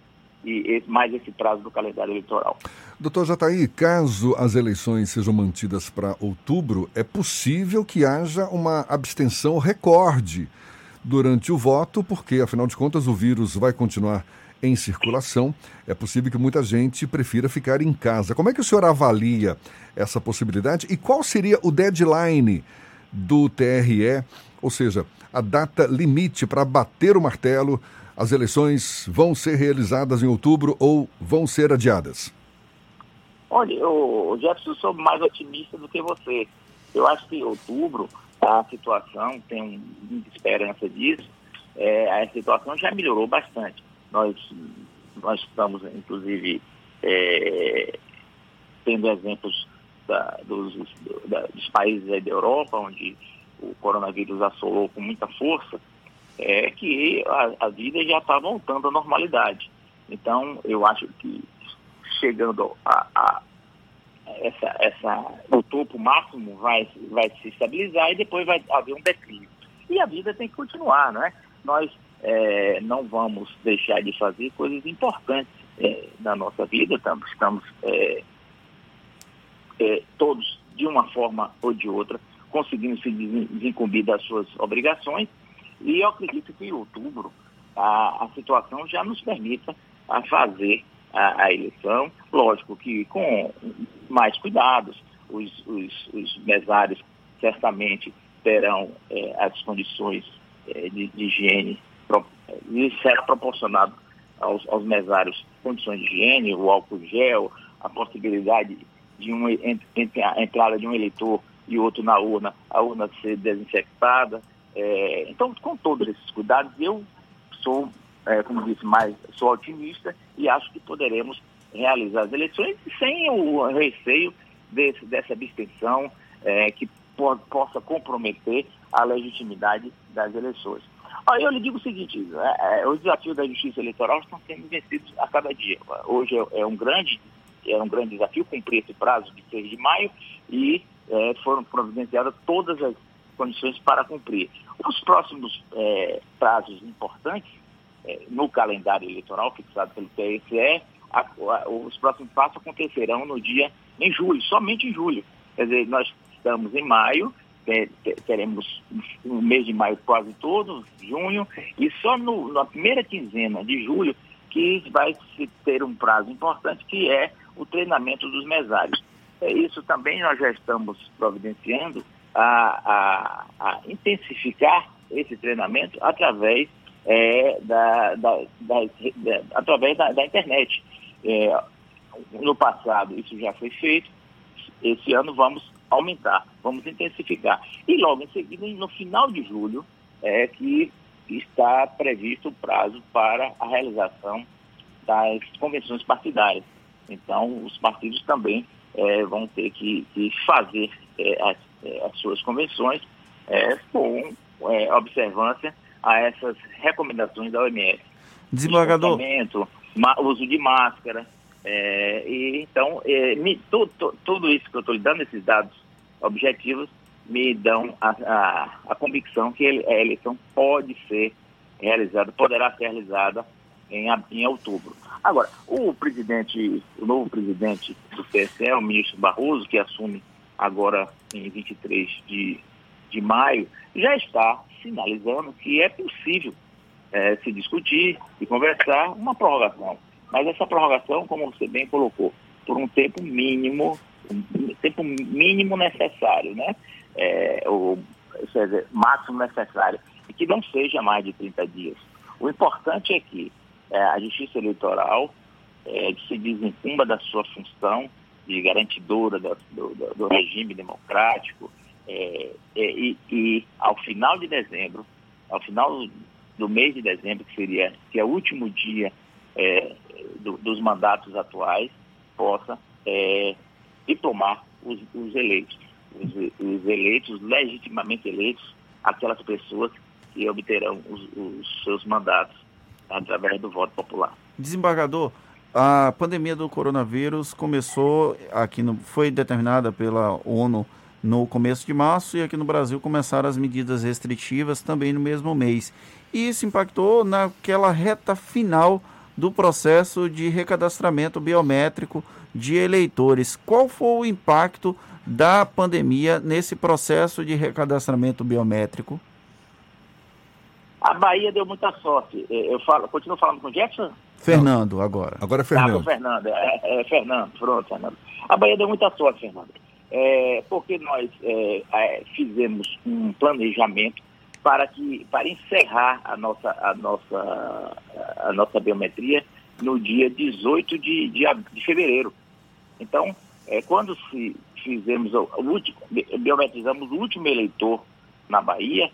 e mais esse prazo do calendário eleitoral. Doutor Jataí, caso as eleições sejam mantidas para outubro, é possível que haja uma abstenção recorde durante o voto, porque, afinal de contas, o vírus vai continuar em circulação. É possível que muita gente prefira ficar em casa. Como é que o senhor avalia essa possibilidade e qual seria o deadline do TRE, ou seja, a data limite para bater o martelo? As eleições vão ser realizadas em outubro ou vão ser adiadas? Olha, o Jefferson, sou mais otimista do que você. Eu acho que em outubro a situação, tem muita esperança disso, é, a situação já melhorou bastante. Nós, nós estamos, inclusive, é, tendo exemplos da, dos, da, dos países da Europa, onde o coronavírus assolou com muita força, é que a, a vida já está voltando à normalidade. Então, eu acho que chegando a, a essa, essa, o topo máximo vai, vai se estabilizar e depois vai haver um declínio. E a vida tem que continuar, não é? Nós é, não vamos deixar de fazer coisas importantes é, na nossa vida, estamos, estamos é, é, todos, de uma forma ou de outra, conseguindo se desincumbir das suas obrigações. E eu acredito que em outubro a, a situação já nos permita a fazer a, a, eleição, lógico que com mais cuidados, os, os, os mesários certamente terão é, as condições é, de, de, higiene, e será proporcionado aos, aos mesários. Condições de higiene, o álcool gel, a possibilidade de uma entrada de um eleitor e outro na urna, a urna ser desinfectada. É, então, com todos esses cuidados, eu sou, é, como disse, mais sou otimista e acho que poderemos realizar as eleições sem o receio desse, dessa abstenção é, que po possa comprometer a legitimidade das eleições. Aí eu lhe digo o seguinte, é, é, os desafios da justiça eleitoral estão sendo vencidos a cada dia. Hoje é, é um grande é um grande desafio cumprir esse prazo de 6 de maio e é, foram providenciadas todas as condições para cumprir. Os próximos é, prazos importantes é, no calendário eleitoral fixado pelo TSE, a, a, os próximos passos acontecerão no dia em julho, somente em julho. Quer dizer, nós estamos em maio, é, teremos o mês de maio quase todo, junho, e só no, na primeira quinzena de julho que vai se ter um prazo importante, que é o treinamento dos mesários. É isso também nós já estamos providenciando a, a, a intensificar esse treinamento através é, da, da, da, da, através da, internet. É, no passado isso já foi feito, esse ano vamos aumentar, vamos intensificar. E logo em seguida, no final de julho, é que está previsto o prazo para a realização das convenções partidárias. Então, os partidos também é, vão ter que, que fazer é, as, é, as, suas convenções é, com é, observância a essas recomendações da OMS. Desembargador. Uso de máscara, e, então, me, tu, tu, tudo isso que eu estou lhe dando, esses dados objetivos, me dão a, a, a convicção que ele, a eleição pode ser realizada, poderá ser realizada em, em outubro. Agora, o presidente, o novo presidente do TSE, o ministro Barroso, que assume agora em 23 de, de maio, já está sinalizando que é possível é, se discutir e conversar uma prorrogação. Mas essa prorrogação, como você bem colocou, por um tempo mínimo, um tempo mínimo necessário, né? É, ou, seja, máximo necessário, e que não seja mais de 30 dias. O importante é que é, a Justiça Eleitoral é, se desencumba da sua função de garantidora do, do, do regime democrático é, é, e, e, ao final de dezembro, ao final do mês de dezembro, que seria que é o último dia é, do, dos mandatos atuais, possa é, diplomar os, os eleitos, os, os, eleitos, legitimamente eleitos, aquelas pessoas que obterão os, os seus mandatos através do voto popular. Desembargador, a pandemia do coronavírus começou aqui no, foi determinada pela ONU no começo de março e aqui no Brasil começaram as medidas restritivas também no mesmo mês. E isso impactou naquela reta final do processo de recadastramento biométrico de eleitores. Qual foi o impacto da pandemia nesse processo de recadastramento biométrico? A Bahia deu muita sorte. É, eu falo, continuo falando com o Jackson? Fernando, agora. Agora é Fernando. Ah, Fernando, é, é, Fernando, pronto, Fernando. A Bahia deu muita sorte, Fernando. É, porque nós é, é, fizemos um planejamento para, que, para encerrar a nossa, a, nossa, a nossa biometria no dia 18 de, de, de fevereiro. Então, é, quando se fizemos o, o último, biometrizamos o último eleitor na Bahia,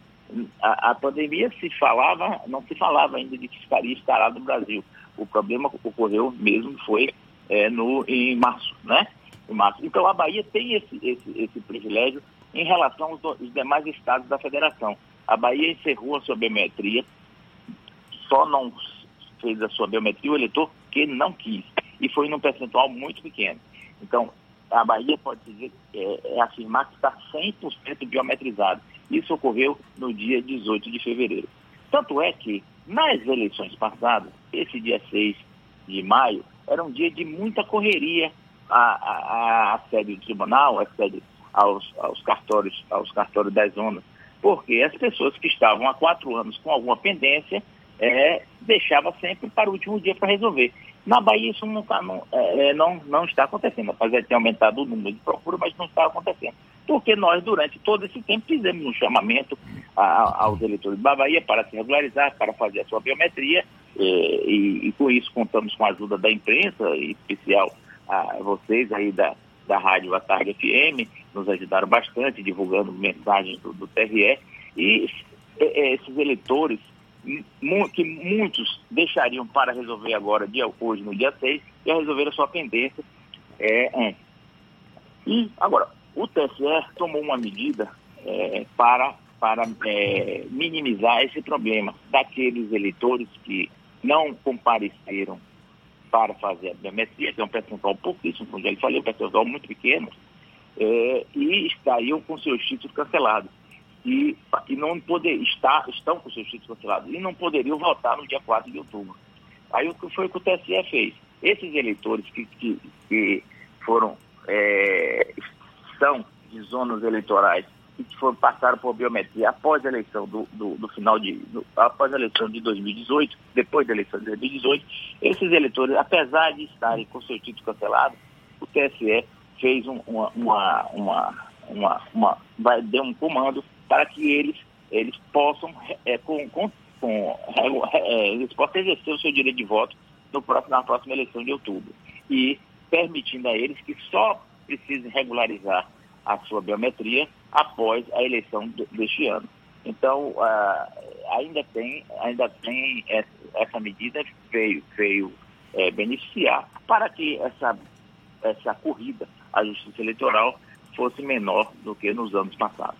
a, a, pandemia se falava, não se falava ainda de que estaria instalado no Brasil. O problema ocorreu mesmo foi é, no, em março, né? Em março. Então a Bahia tem esse, esse, esse privilégio em relação aos, aos demais estados da federação. A Bahia encerrou a sua biometria, só não fez a sua biometria o eleitor que não quis. E foi num percentual muito pequeno. Então, a Bahia pode dizer, é, é afirmar que está 100% biometrizado. Isso ocorreu no dia 18 de fevereiro. Tanto é que, nas eleições passadas, esse dia 6 de maio, era um dia de muita correria à, à, à sede do tribunal, à sede aos, aos, cartórios, aos cartórios das zonas, porque as pessoas que estavam há quatro anos com alguma pendência é, deixava sempre para o último dia para resolver. Na Bahia isso não, tá, não, é, é, não, não está acontecendo, apesar de ter aumentado o número de procura, mas não está acontecendo. Porque nós, durante todo esse tempo, fizemos um chamamento a, aos eleitores da Bahia para se regularizar, para fazer a sua biometria, e, é, e, e com isso contamos com a ajuda da imprensa, em especial a vocês aí da, da Rádio A Tarde FM, nos ajudaram bastante divulgando mensagens do, do TRE, e é, esses eleitores que muitos deixariam para resolver agora, dia, hoje, no dia 6, e resolver a sua pendência é, antes. E, agora, o TSE tomou uma medida é, para, para é, minimizar esse problema daqueles eleitores que não compareceram para fazer a biometria, que é um percentual pouquíssimo, como já lhe falei, um percentual muito pequeno, é, e estariam com seus títulos cancelados e, e não poder, está, estão com seus títulos cancelados e não poderiam votar no dia 4 de outubro. Aí o que foi que o TSE fez? Esses eleitores que, que, que foram, é, são de zonas eleitorais que foram, passaram por biometria após a eleição do, do, do final de, do, após a eleição de 2018, depois da eleição de 2018, esses eleitores, apesar de estarem com seu título cancelado, o TSE fez um, uma, uma, uma, uma, uma, vai, deu um comando para que eles, eles possam, é, com, com, com é, eles possam exercer o seu direito de voto no próximo, na próxima eleição de outubro. E permitindo a eles que só precisem regularizar a sua biometria após a eleição deste ano. Então, uh, ainda tem, ainda tem essa, essa medida veio, veio é, beneficiar para que essa, essa corrida à justiça eleitoral fosse menor do que nos anos passados.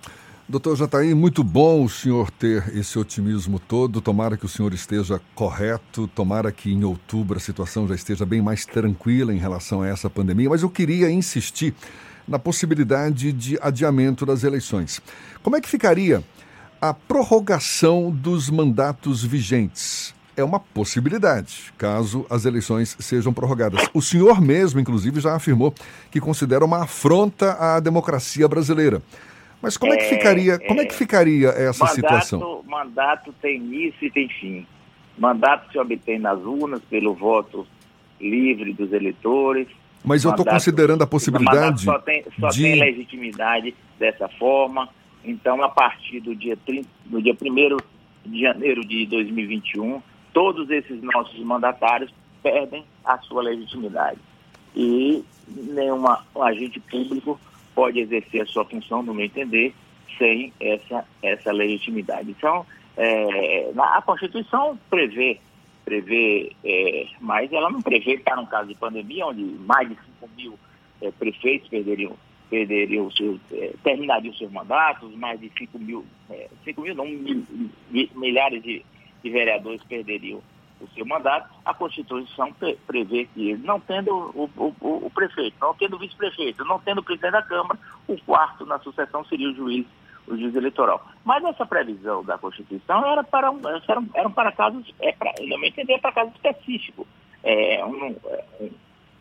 Doutor Jataí, muito bom o senhor ter esse otimismo todo. Tomara que o senhor esteja correto, tomara que em outubro a situação já esteja bem mais tranquila em relação a essa pandemia. Mas eu queria insistir na possibilidade de adiamento das eleições. Como é que ficaria a prorrogação dos mandatos vigentes? É uma possibilidade, caso as eleições sejam prorrogadas. O senhor mesmo, inclusive, já afirmou que considera uma afronta à democracia brasileira. Mas como é, que ficaria, como é que ficaria essa mandato, situação? Mandato tem início e tem fim. Mandato se obtém nas urnas pelo voto livre dos eleitores. Mas eu estou considerando a possibilidade só tem, só de... tem legitimidade dessa forma. Então, a partir do dia, 30, do dia 1 de janeiro de 2021, todos esses nossos mandatários perdem a sua legitimidade. E nenhum agente público pode exercer a sua função, no meu entender, sem essa, essa legitimidade. Então, é, a Constituição prevê, prevê é, mas ela não prevê para um caso de pandemia, onde mais de 5 mil é, prefeitos perderiam, perderiam seus, é, terminariam seus mandatos, mais de 5 mil, é, 5 mil não, mil, milhares de, de vereadores perderiam o seu mandato, a Constituição prevê que não tendo o, o, o, prefeito, não tendo o vice-prefeito, não tendo o presidente da Câmara, o quarto na sucessão seria o juiz, o juiz eleitoral. Mas essa previsão da Constituição era para, um, eram, eram para casos, é para, entender, para casos específicos. É, um, um,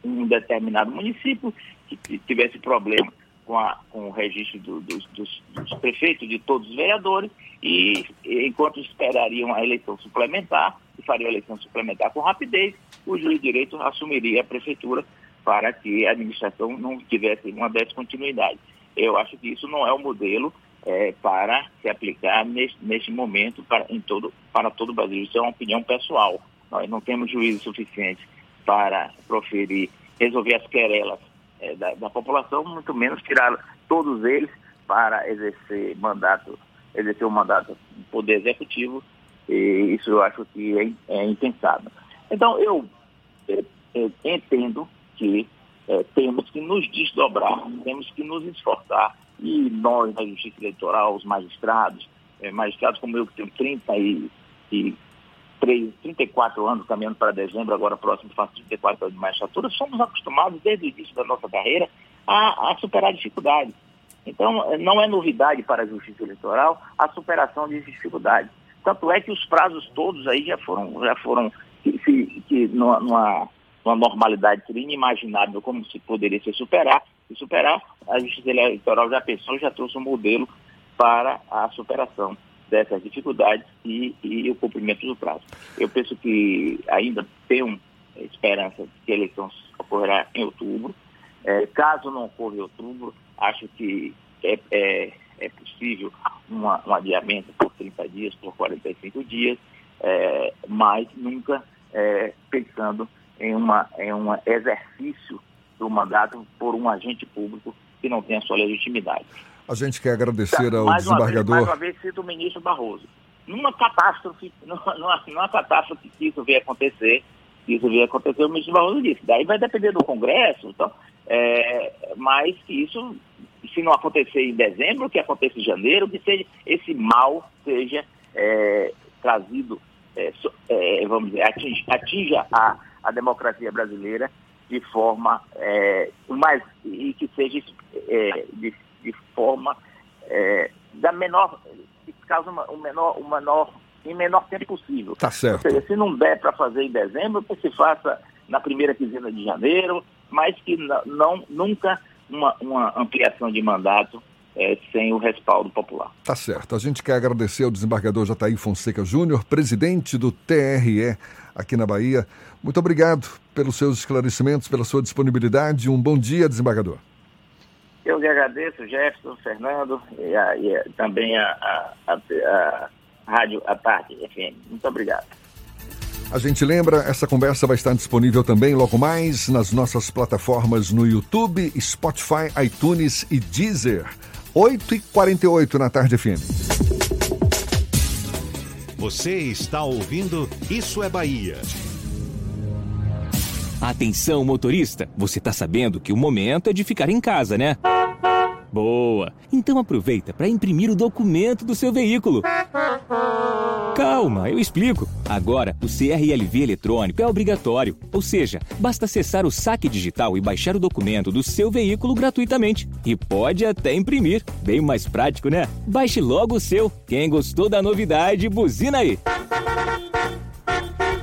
um determinado município que tivesse problema com, a, com o registro do, dos, dos, dos, prefeitos, de todos os vereadores, e enquanto esperariam a eleição suplementar, e fariam a eleição suplementar com rapidez, o juiz de direito assumiria a prefeitura para que a administração não tivesse uma descontinuidade. Eu acho que isso não é o modelo é, para se aplicar neste, neste momento para, em todo, para todo o Brasil. Isso é uma opinião pessoal. Nós não temos juízo suficiente para proferir, resolver as querelas é, da, da, população, muito menos tirar todos eles para exercer mandato, exercer o um mandato do poder executivo, e isso eu acho que é, é impensável. Então eu é, é, entendo que é, temos que nos desdobrar, temos que nos esforçar, e nós da Justiça Eleitoral, os magistrados, magistrados como eu que tenho 30 e, e 3, 34 anos, caminhando para dezembro, agora próximo faço 34 anos de magistratura, somos acostumados desde o início da nossa carreira a, a superar dificuldades. Então, não é novidade para a Justiça Eleitoral a superação de dificuldades. Tanto é que os prazos todos aí já foram, já foram que, que, que numa, numa, normalidade seria inimaginável como se poderia se superar. Se superar, a Justiça Eleitoral já pensou, já trouxe um modelo para a superação dessas dificuldades e, e o cumprimento do prazo. Eu penso que ainda tem esperança que a eleição ocorrerá em outubro. É, caso não ocorra em outubro, acho que é, é, é possível uma, um adiamento por 30 dias, por 45 dias, é, mas nunca é, pensando em, uma, em um exercício do mandato por um agente público que não tem a sua legitimidade. A gente quer agradecer tá, ao mais desembargador. Uma vez, mais uma vez cito o ministro Barroso. Numa catástrofe, numa, numa, numa catástrofe que isso vier acontecer, isso vier acontecer, o ministro Barroso disse. Daí vai depender do Congresso, então, é, mas que isso, se não acontecer em dezembro, que aconteça em janeiro, que seja, esse mal seja é, trazido, é, é vamos dizer, atinja, atinja a, a democracia brasileira de forma é, mais e que seja é, de de forma é, da menor, que causa uma, o menor, o menor, em menor tempo possível. Tá certo. Seja, se não der para fazer em dezembro, que se faça na primeira quinzena de janeiro, mas que não, nunca uma, uma ampliação de mandato é, sem o respaldo popular. Tá certo. A gente quer agradecer ao desembargador Jataí Fonseca Júnior, presidente do TRE aqui na Bahia. Muito obrigado pelos seus esclarecimentos, pela sua disponibilidade. Um bom dia, desembargador. Eu que agradeço, Jefferson, Fernando e, a, e a, também a, a, a, Rádio A Tarde FM. Muito obrigado. A gente lembra, essa conversa vai estar disponível também logo mais nas nossas plataformas no YouTube, Spotify, iTunes e Deezer. 8h48 na Tarde FM. Você está ouvindo Isso é Bahia. Atenção, motorista! Você está sabendo que o momento é de ficar em casa, né? Boa! Então aproveita para imprimir o documento do seu veículo. Calma, eu explico. Agora, o CRLV eletrônico é obrigatório, ou seja, basta acessar o saque digital e baixar o documento do seu veículo gratuitamente. E pode até imprimir. Bem mais prático, né? Baixe logo o seu. Quem gostou da novidade, buzina aí.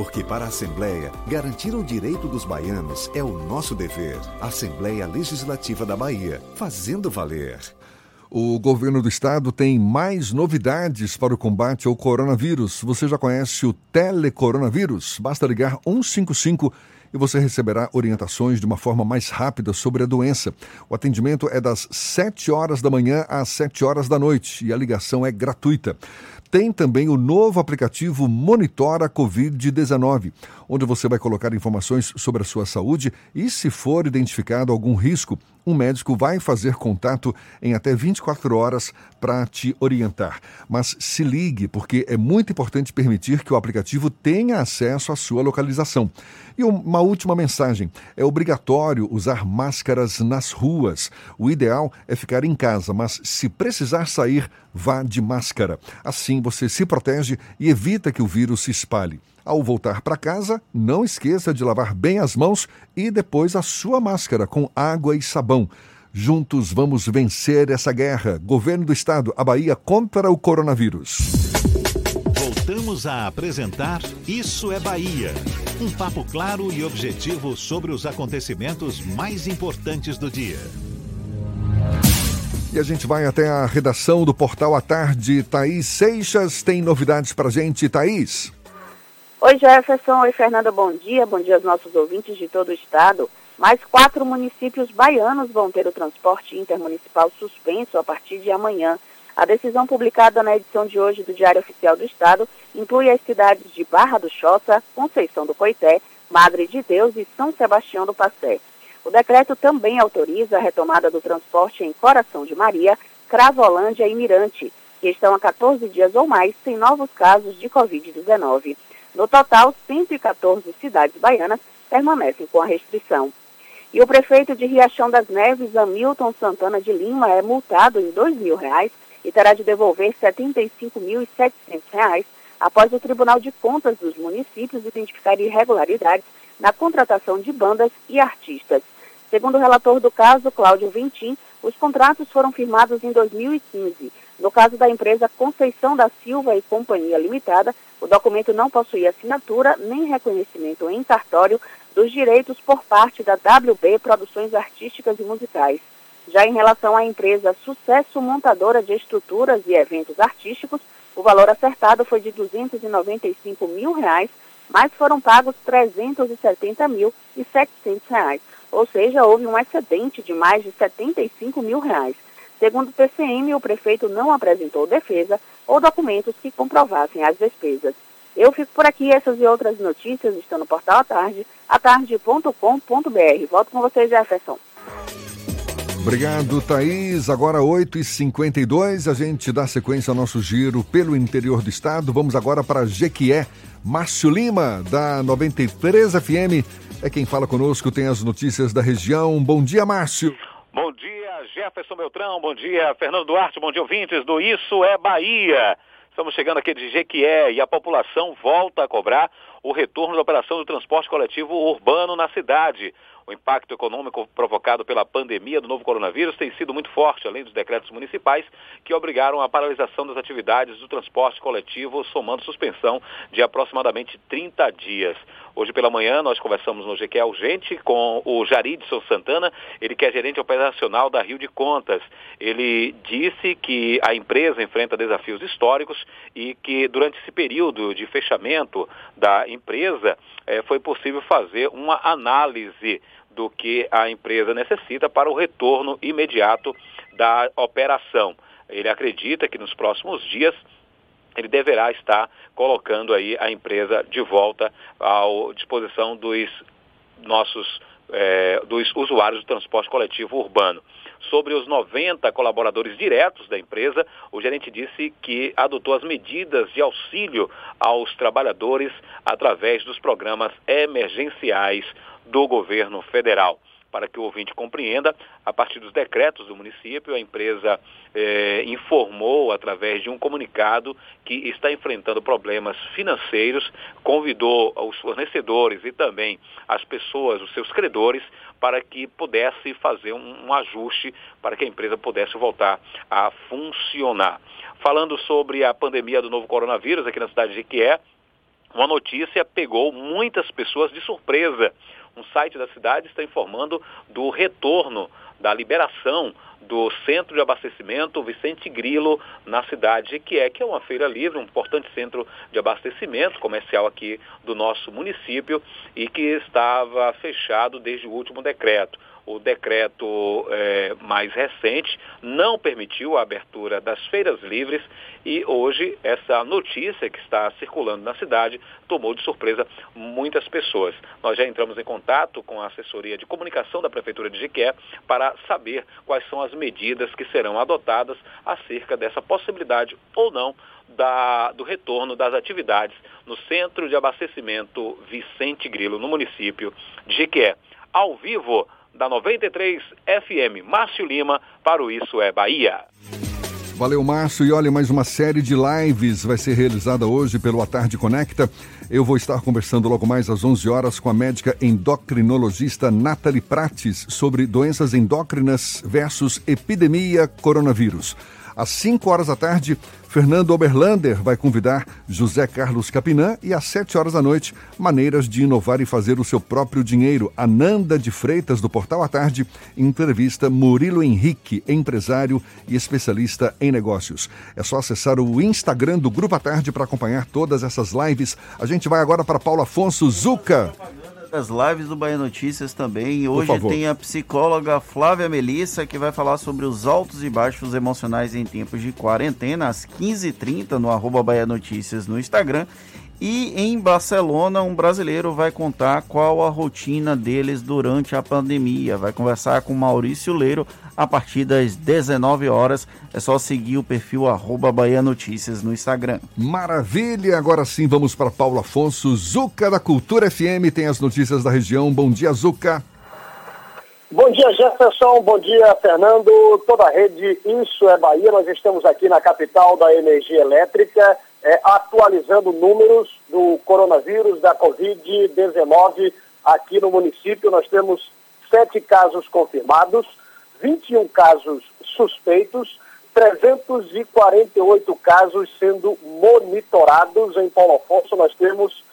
Porque para a Assembleia, garantir o direito dos baianos é o nosso dever. Assembleia Legislativa da Bahia, fazendo valer. O governo do estado tem mais novidades para o combate ao coronavírus. Você já conhece o telecoronavírus? Basta ligar 155 e você receberá orientações de uma forma mais rápida sobre a doença. O atendimento é das 7 horas da manhã às 7 horas da noite e a ligação é gratuita. Tem também o novo aplicativo Monitora Covid-19, onde você vai colocar informações sobre a sua saúde e, se for identificado algum risco, um médico vai fazer contato em até 24 horas para te orientar. Mas se ligue, porque é muito importante permitir que o aplicativo tenha acesso à sua localização. E uma última mensagem: é obrigatório usar máscaras nas ruas. O ideal é ficar em casa, mas se precisar sair, vá de máscara. Assim você se protege e evita que o vírus se espalhe. Ao voltar para casa, não esqueça de lavar bem as mãos e depois a sua máscara com água e sabão. Juntos vamos vencer essa guerra. Governo do Estado, a Bahia contra o coronavírus. Voltamos a apresentar Isso é Bahia. Um papo claro e objetivo sobre os acontecimentos mais importantes do dia. E a gente vai até a redação do Portal à Tarde. Thaís Seixas tem novidades para gente. Thaís. Oi, Jefferson. Oi, Fernanda. Bom dia. Bom dia aos nossos ouvintes de todo o estado. Mais quatro municípios baianos vão ter o transporte intermunicipal suspenso a partir de amanhã. A decisão publicada na edição de hoje do Diário Oficial do Estado inclui as cidades de Barra do Choça, Conceição do Coité, Madre de Deus e São Sebastião do Passé. O decreto também autoriza a retomada do transporte em Coração de Maria, Cravolândia e Mirante, que estão há 14 dias ou mais sem novos casos de Covid-19. No total, 114 cidades baianas permanecem com a restrição. E o prefeito de Riachão das Neves, Hamilton Santana de Lima, é multado em 2 mil reais e terá de devolver R$ 75.700 após o Tribunal de Contas dos municípios identificar irregularidades na contratação de bandas e artistas. Segundo o relator do caso, Cláudio Ventim, os contratos foram firmados em 2015. No caso da empresa Conceição da Silva e Companhia Limitada, o documento não possuía assinatura nem reconhecimento em cartório dos direitos por parte da WB Produções Artísticas e Musicais. Já em relação à empresa Sucesso Montadora de Estruturas e Eventos Artísticos, o valor acertado foi de 295 mil reais, mas foram pagos R$ 370 mil e 700 reais, ou seja, houve um excedente de mais de 75 mil reais. Segundo o TCM, o prefeito não apresentou defesa ou documentos que comprovassem as despesas. Eu fico por aqui, essas e outras notícias estão no portal à tarde, atarde.com.br. Volto com você, Jefferson. Obrigado, Thaís. Agora 8h52, a gente dá sequência ao nosso giro pelo interior do estado. Vamos agora para Jequié. Márcio Lima, da 93 FM, é quem fala conosco, tem as notícias da região. Bom dia, Márcio. Bom dia, Jefferson Beltrão. Bom dia, Fernando Duarte. Bom dia, ouvintes do Isso é Bahia. Estamos chegando aqui de Jequié e a população volta a cobrar o retorno da operação do transporte coletivo urbano na cidade. O impacto econômico provocado pela pandemia do novo coronavírus tem sido muito forte, além dos decretos municipais que obrigaram a paralisação das atividades do transporte coletivo, somando suspensão de aproximadamente 30 dias. Hoje pela manhã nós conversamos no GQ Urgente com o Jaridson Santana, ele que é gerente operacional da Rio de Contas. Ele disse que a empresa enfrenta desafios históricos e que durante esse período de fechamento da empresa eh, foi possível fazer uma análise do que a empresa necessita para o retorno imediato da operação. Ele acredita que nos próximos dias ele deverá estar colocando aí a empresa de volta à disposição dos nossos é, dos usuários do transporte coletivo urbano. Sobre os 90 colaboradores diretos da empresa, o gerente disse que adotou as medidas de auxílio aos trabalhadores através dos programas emergenciais do governo federal para que o ouvinte compreenda, a partir dos decretos do município, a empresa eh, informou através de um comunicado que está enfrentando problemas financeiros, convidou os fornecedores e também as pessoas, os seus credores, para que pudesse fazer um, um ajuste para que a empresa pudesse voltar a funcionar. Falando sobre a pandemia do novo coronavírus aqui na cidade de Quié, uma notícia pegou muitas pessoas de surpresa um site da cidade está informando do retorno da liberação do centro de abastecimento Vicente Grilo na cidade que é que é uma feira livre, um importante centro de abastecimento comercial aqui do nosso município e que estava fechado desde o último decreto o decreto é, mais recente não permitiu a abertura das feiras livres e hoje essa notícia que está circulando na cidade tomou de surpresa muitas pessoas. Nós já entramos em contato com a assessoria de comunicação da Prefeitura de Jiqué para saber quais são as medidas que serão adotadas acerca dessa possibilidade ou não da, do retorno das atividades no Centro de Abastecimento Vicente Grilo, no município de Jiqué. Ao vivo, da 93 FM. Márcio Lima para o Isso é Bahia. Valeu, Márcio. E olha, mais uma série de lives vai ser realizada hoje pelo A Tarde Conecta. Eu vou estar conversando logo mais às 11 horas com a médica endocrinologista Nathalie Prates sobre doenças endócrinas versus epidemia coronavírus. Às 5 horas da tarde, Fernando Oberlander vai convidar José Carlos Capinã e às 7 horas da noite, maneiras de inovar e fazer o seu próprio dinheiro. Ananda de Freitas, do Portal à Tarde, entrevista Murilo Henrique, empresário e especialista em negócios. É só acessar o Instagram do Grupo à Tarde para acompanhar todas essas lives. A gente vai agora para Paulo Afonso Zuca as lives do Bahia Notícias também. Hoje tem a psicóloga Flávia Melissa, que vai falar sobre os altos e baixos emocionais em tempos de quarentena, às 15h30, no arroba Bahia Notícias no Instagram. E em Barcelona, um brasileiro vai contar qual a rotina deles durante a pandemia. Vai conversar com Maurício Leiro a partir das 19 horas. É só seguir o perfil arroba Bahia Notícias no Instagram. Maravilha! Agora sim vamos para Paulo Afonso. Zuca da Cultura FM tem as notícias da região. Bom dia, Zuca. Bom dia, Jefferson. Bom dia, Fernando. Toda a rede Isso é Bahia. Nós estamos aqui na capital da energia elétrica é, atualizando números do coronavírus, da Covid-19 aqui no município. Nós temos sete casos confirmados, 21 casos suspeitos, 348 casos sendo monitorados em Paulo Afonso. Nós temos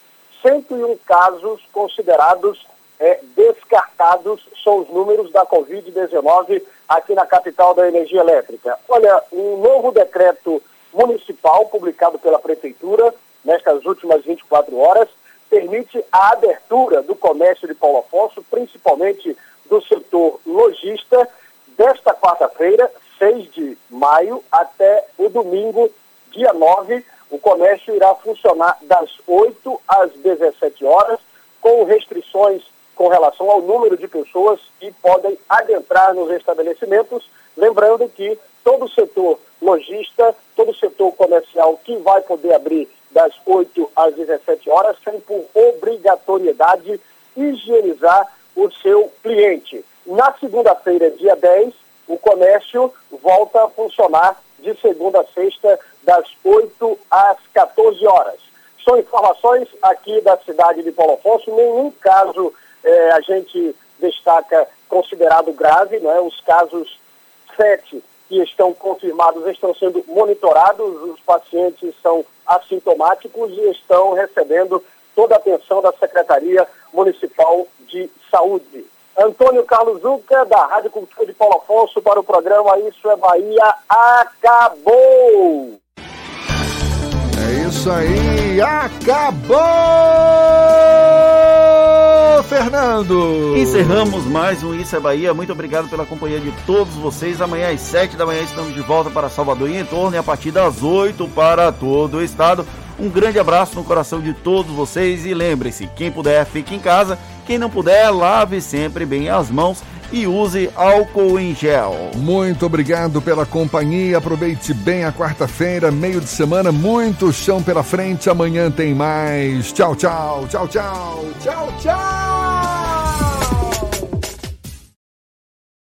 101 casos considerados é, descartados, são os números da Covid-19 aqui na capital da energia elétrica. Olha, um novo decreto municipal publicado pela Prefeitura nestas últimas 24 horas permite a abertura do comércio de Paulo Afonso, principalmente do setor lojista, desta quarta-feira, 6 de maio, até o domingo, dia 9. O comércio irá funcionar das 8 às 17 horas, com restrições com relação ao número de pessoas que podem adentrar nos estabelecimentos. Lembrando que todo o setor lojista, todo o setor comercial que vai poder abrir das 8 às 17 horas, tem por obrigatoriedade higienizar o seu cliente. Na segunda-feira, dia 10, o comércio volta a funcionar de segunda a sexta, das 8 às 14 horas. São informações aqui da cidade de Paulo Afonso, nenhum caso eh, a gente destaca considerado grave, não é? os casos 7 que estão confirmados estão sendo monitorados, os pacientes são assintomáticos e estão recebendo toda a atenção da Secretaria Municipal de Saúde. Antônio Carlos Zuca, da Rádio Cultura de Paulo Afonso, para o programa Isso é Bahia, acabou! É isso aí, acabou, Fernando! Fernando. Encerramos mais um Isso é Bahia. Muito obrigado pela companhia de todos vocês. Amanhã às 7 da manhã estamos de volta para Salvador e em torno e a partir das 8 para todo o estado. Um grande abraço no coração de todos vocês e lembre-se, quem puder fique em casa, quem não puder lave sempre bem as mãos e use álcool em gel. Muito obrigado pela companhia. Aproveite bem a quarta-feira, meio de semana, muito chão pela frente. Amanhã tem mais. Tchau, tchau, tchau, tchau, tchau, tchau.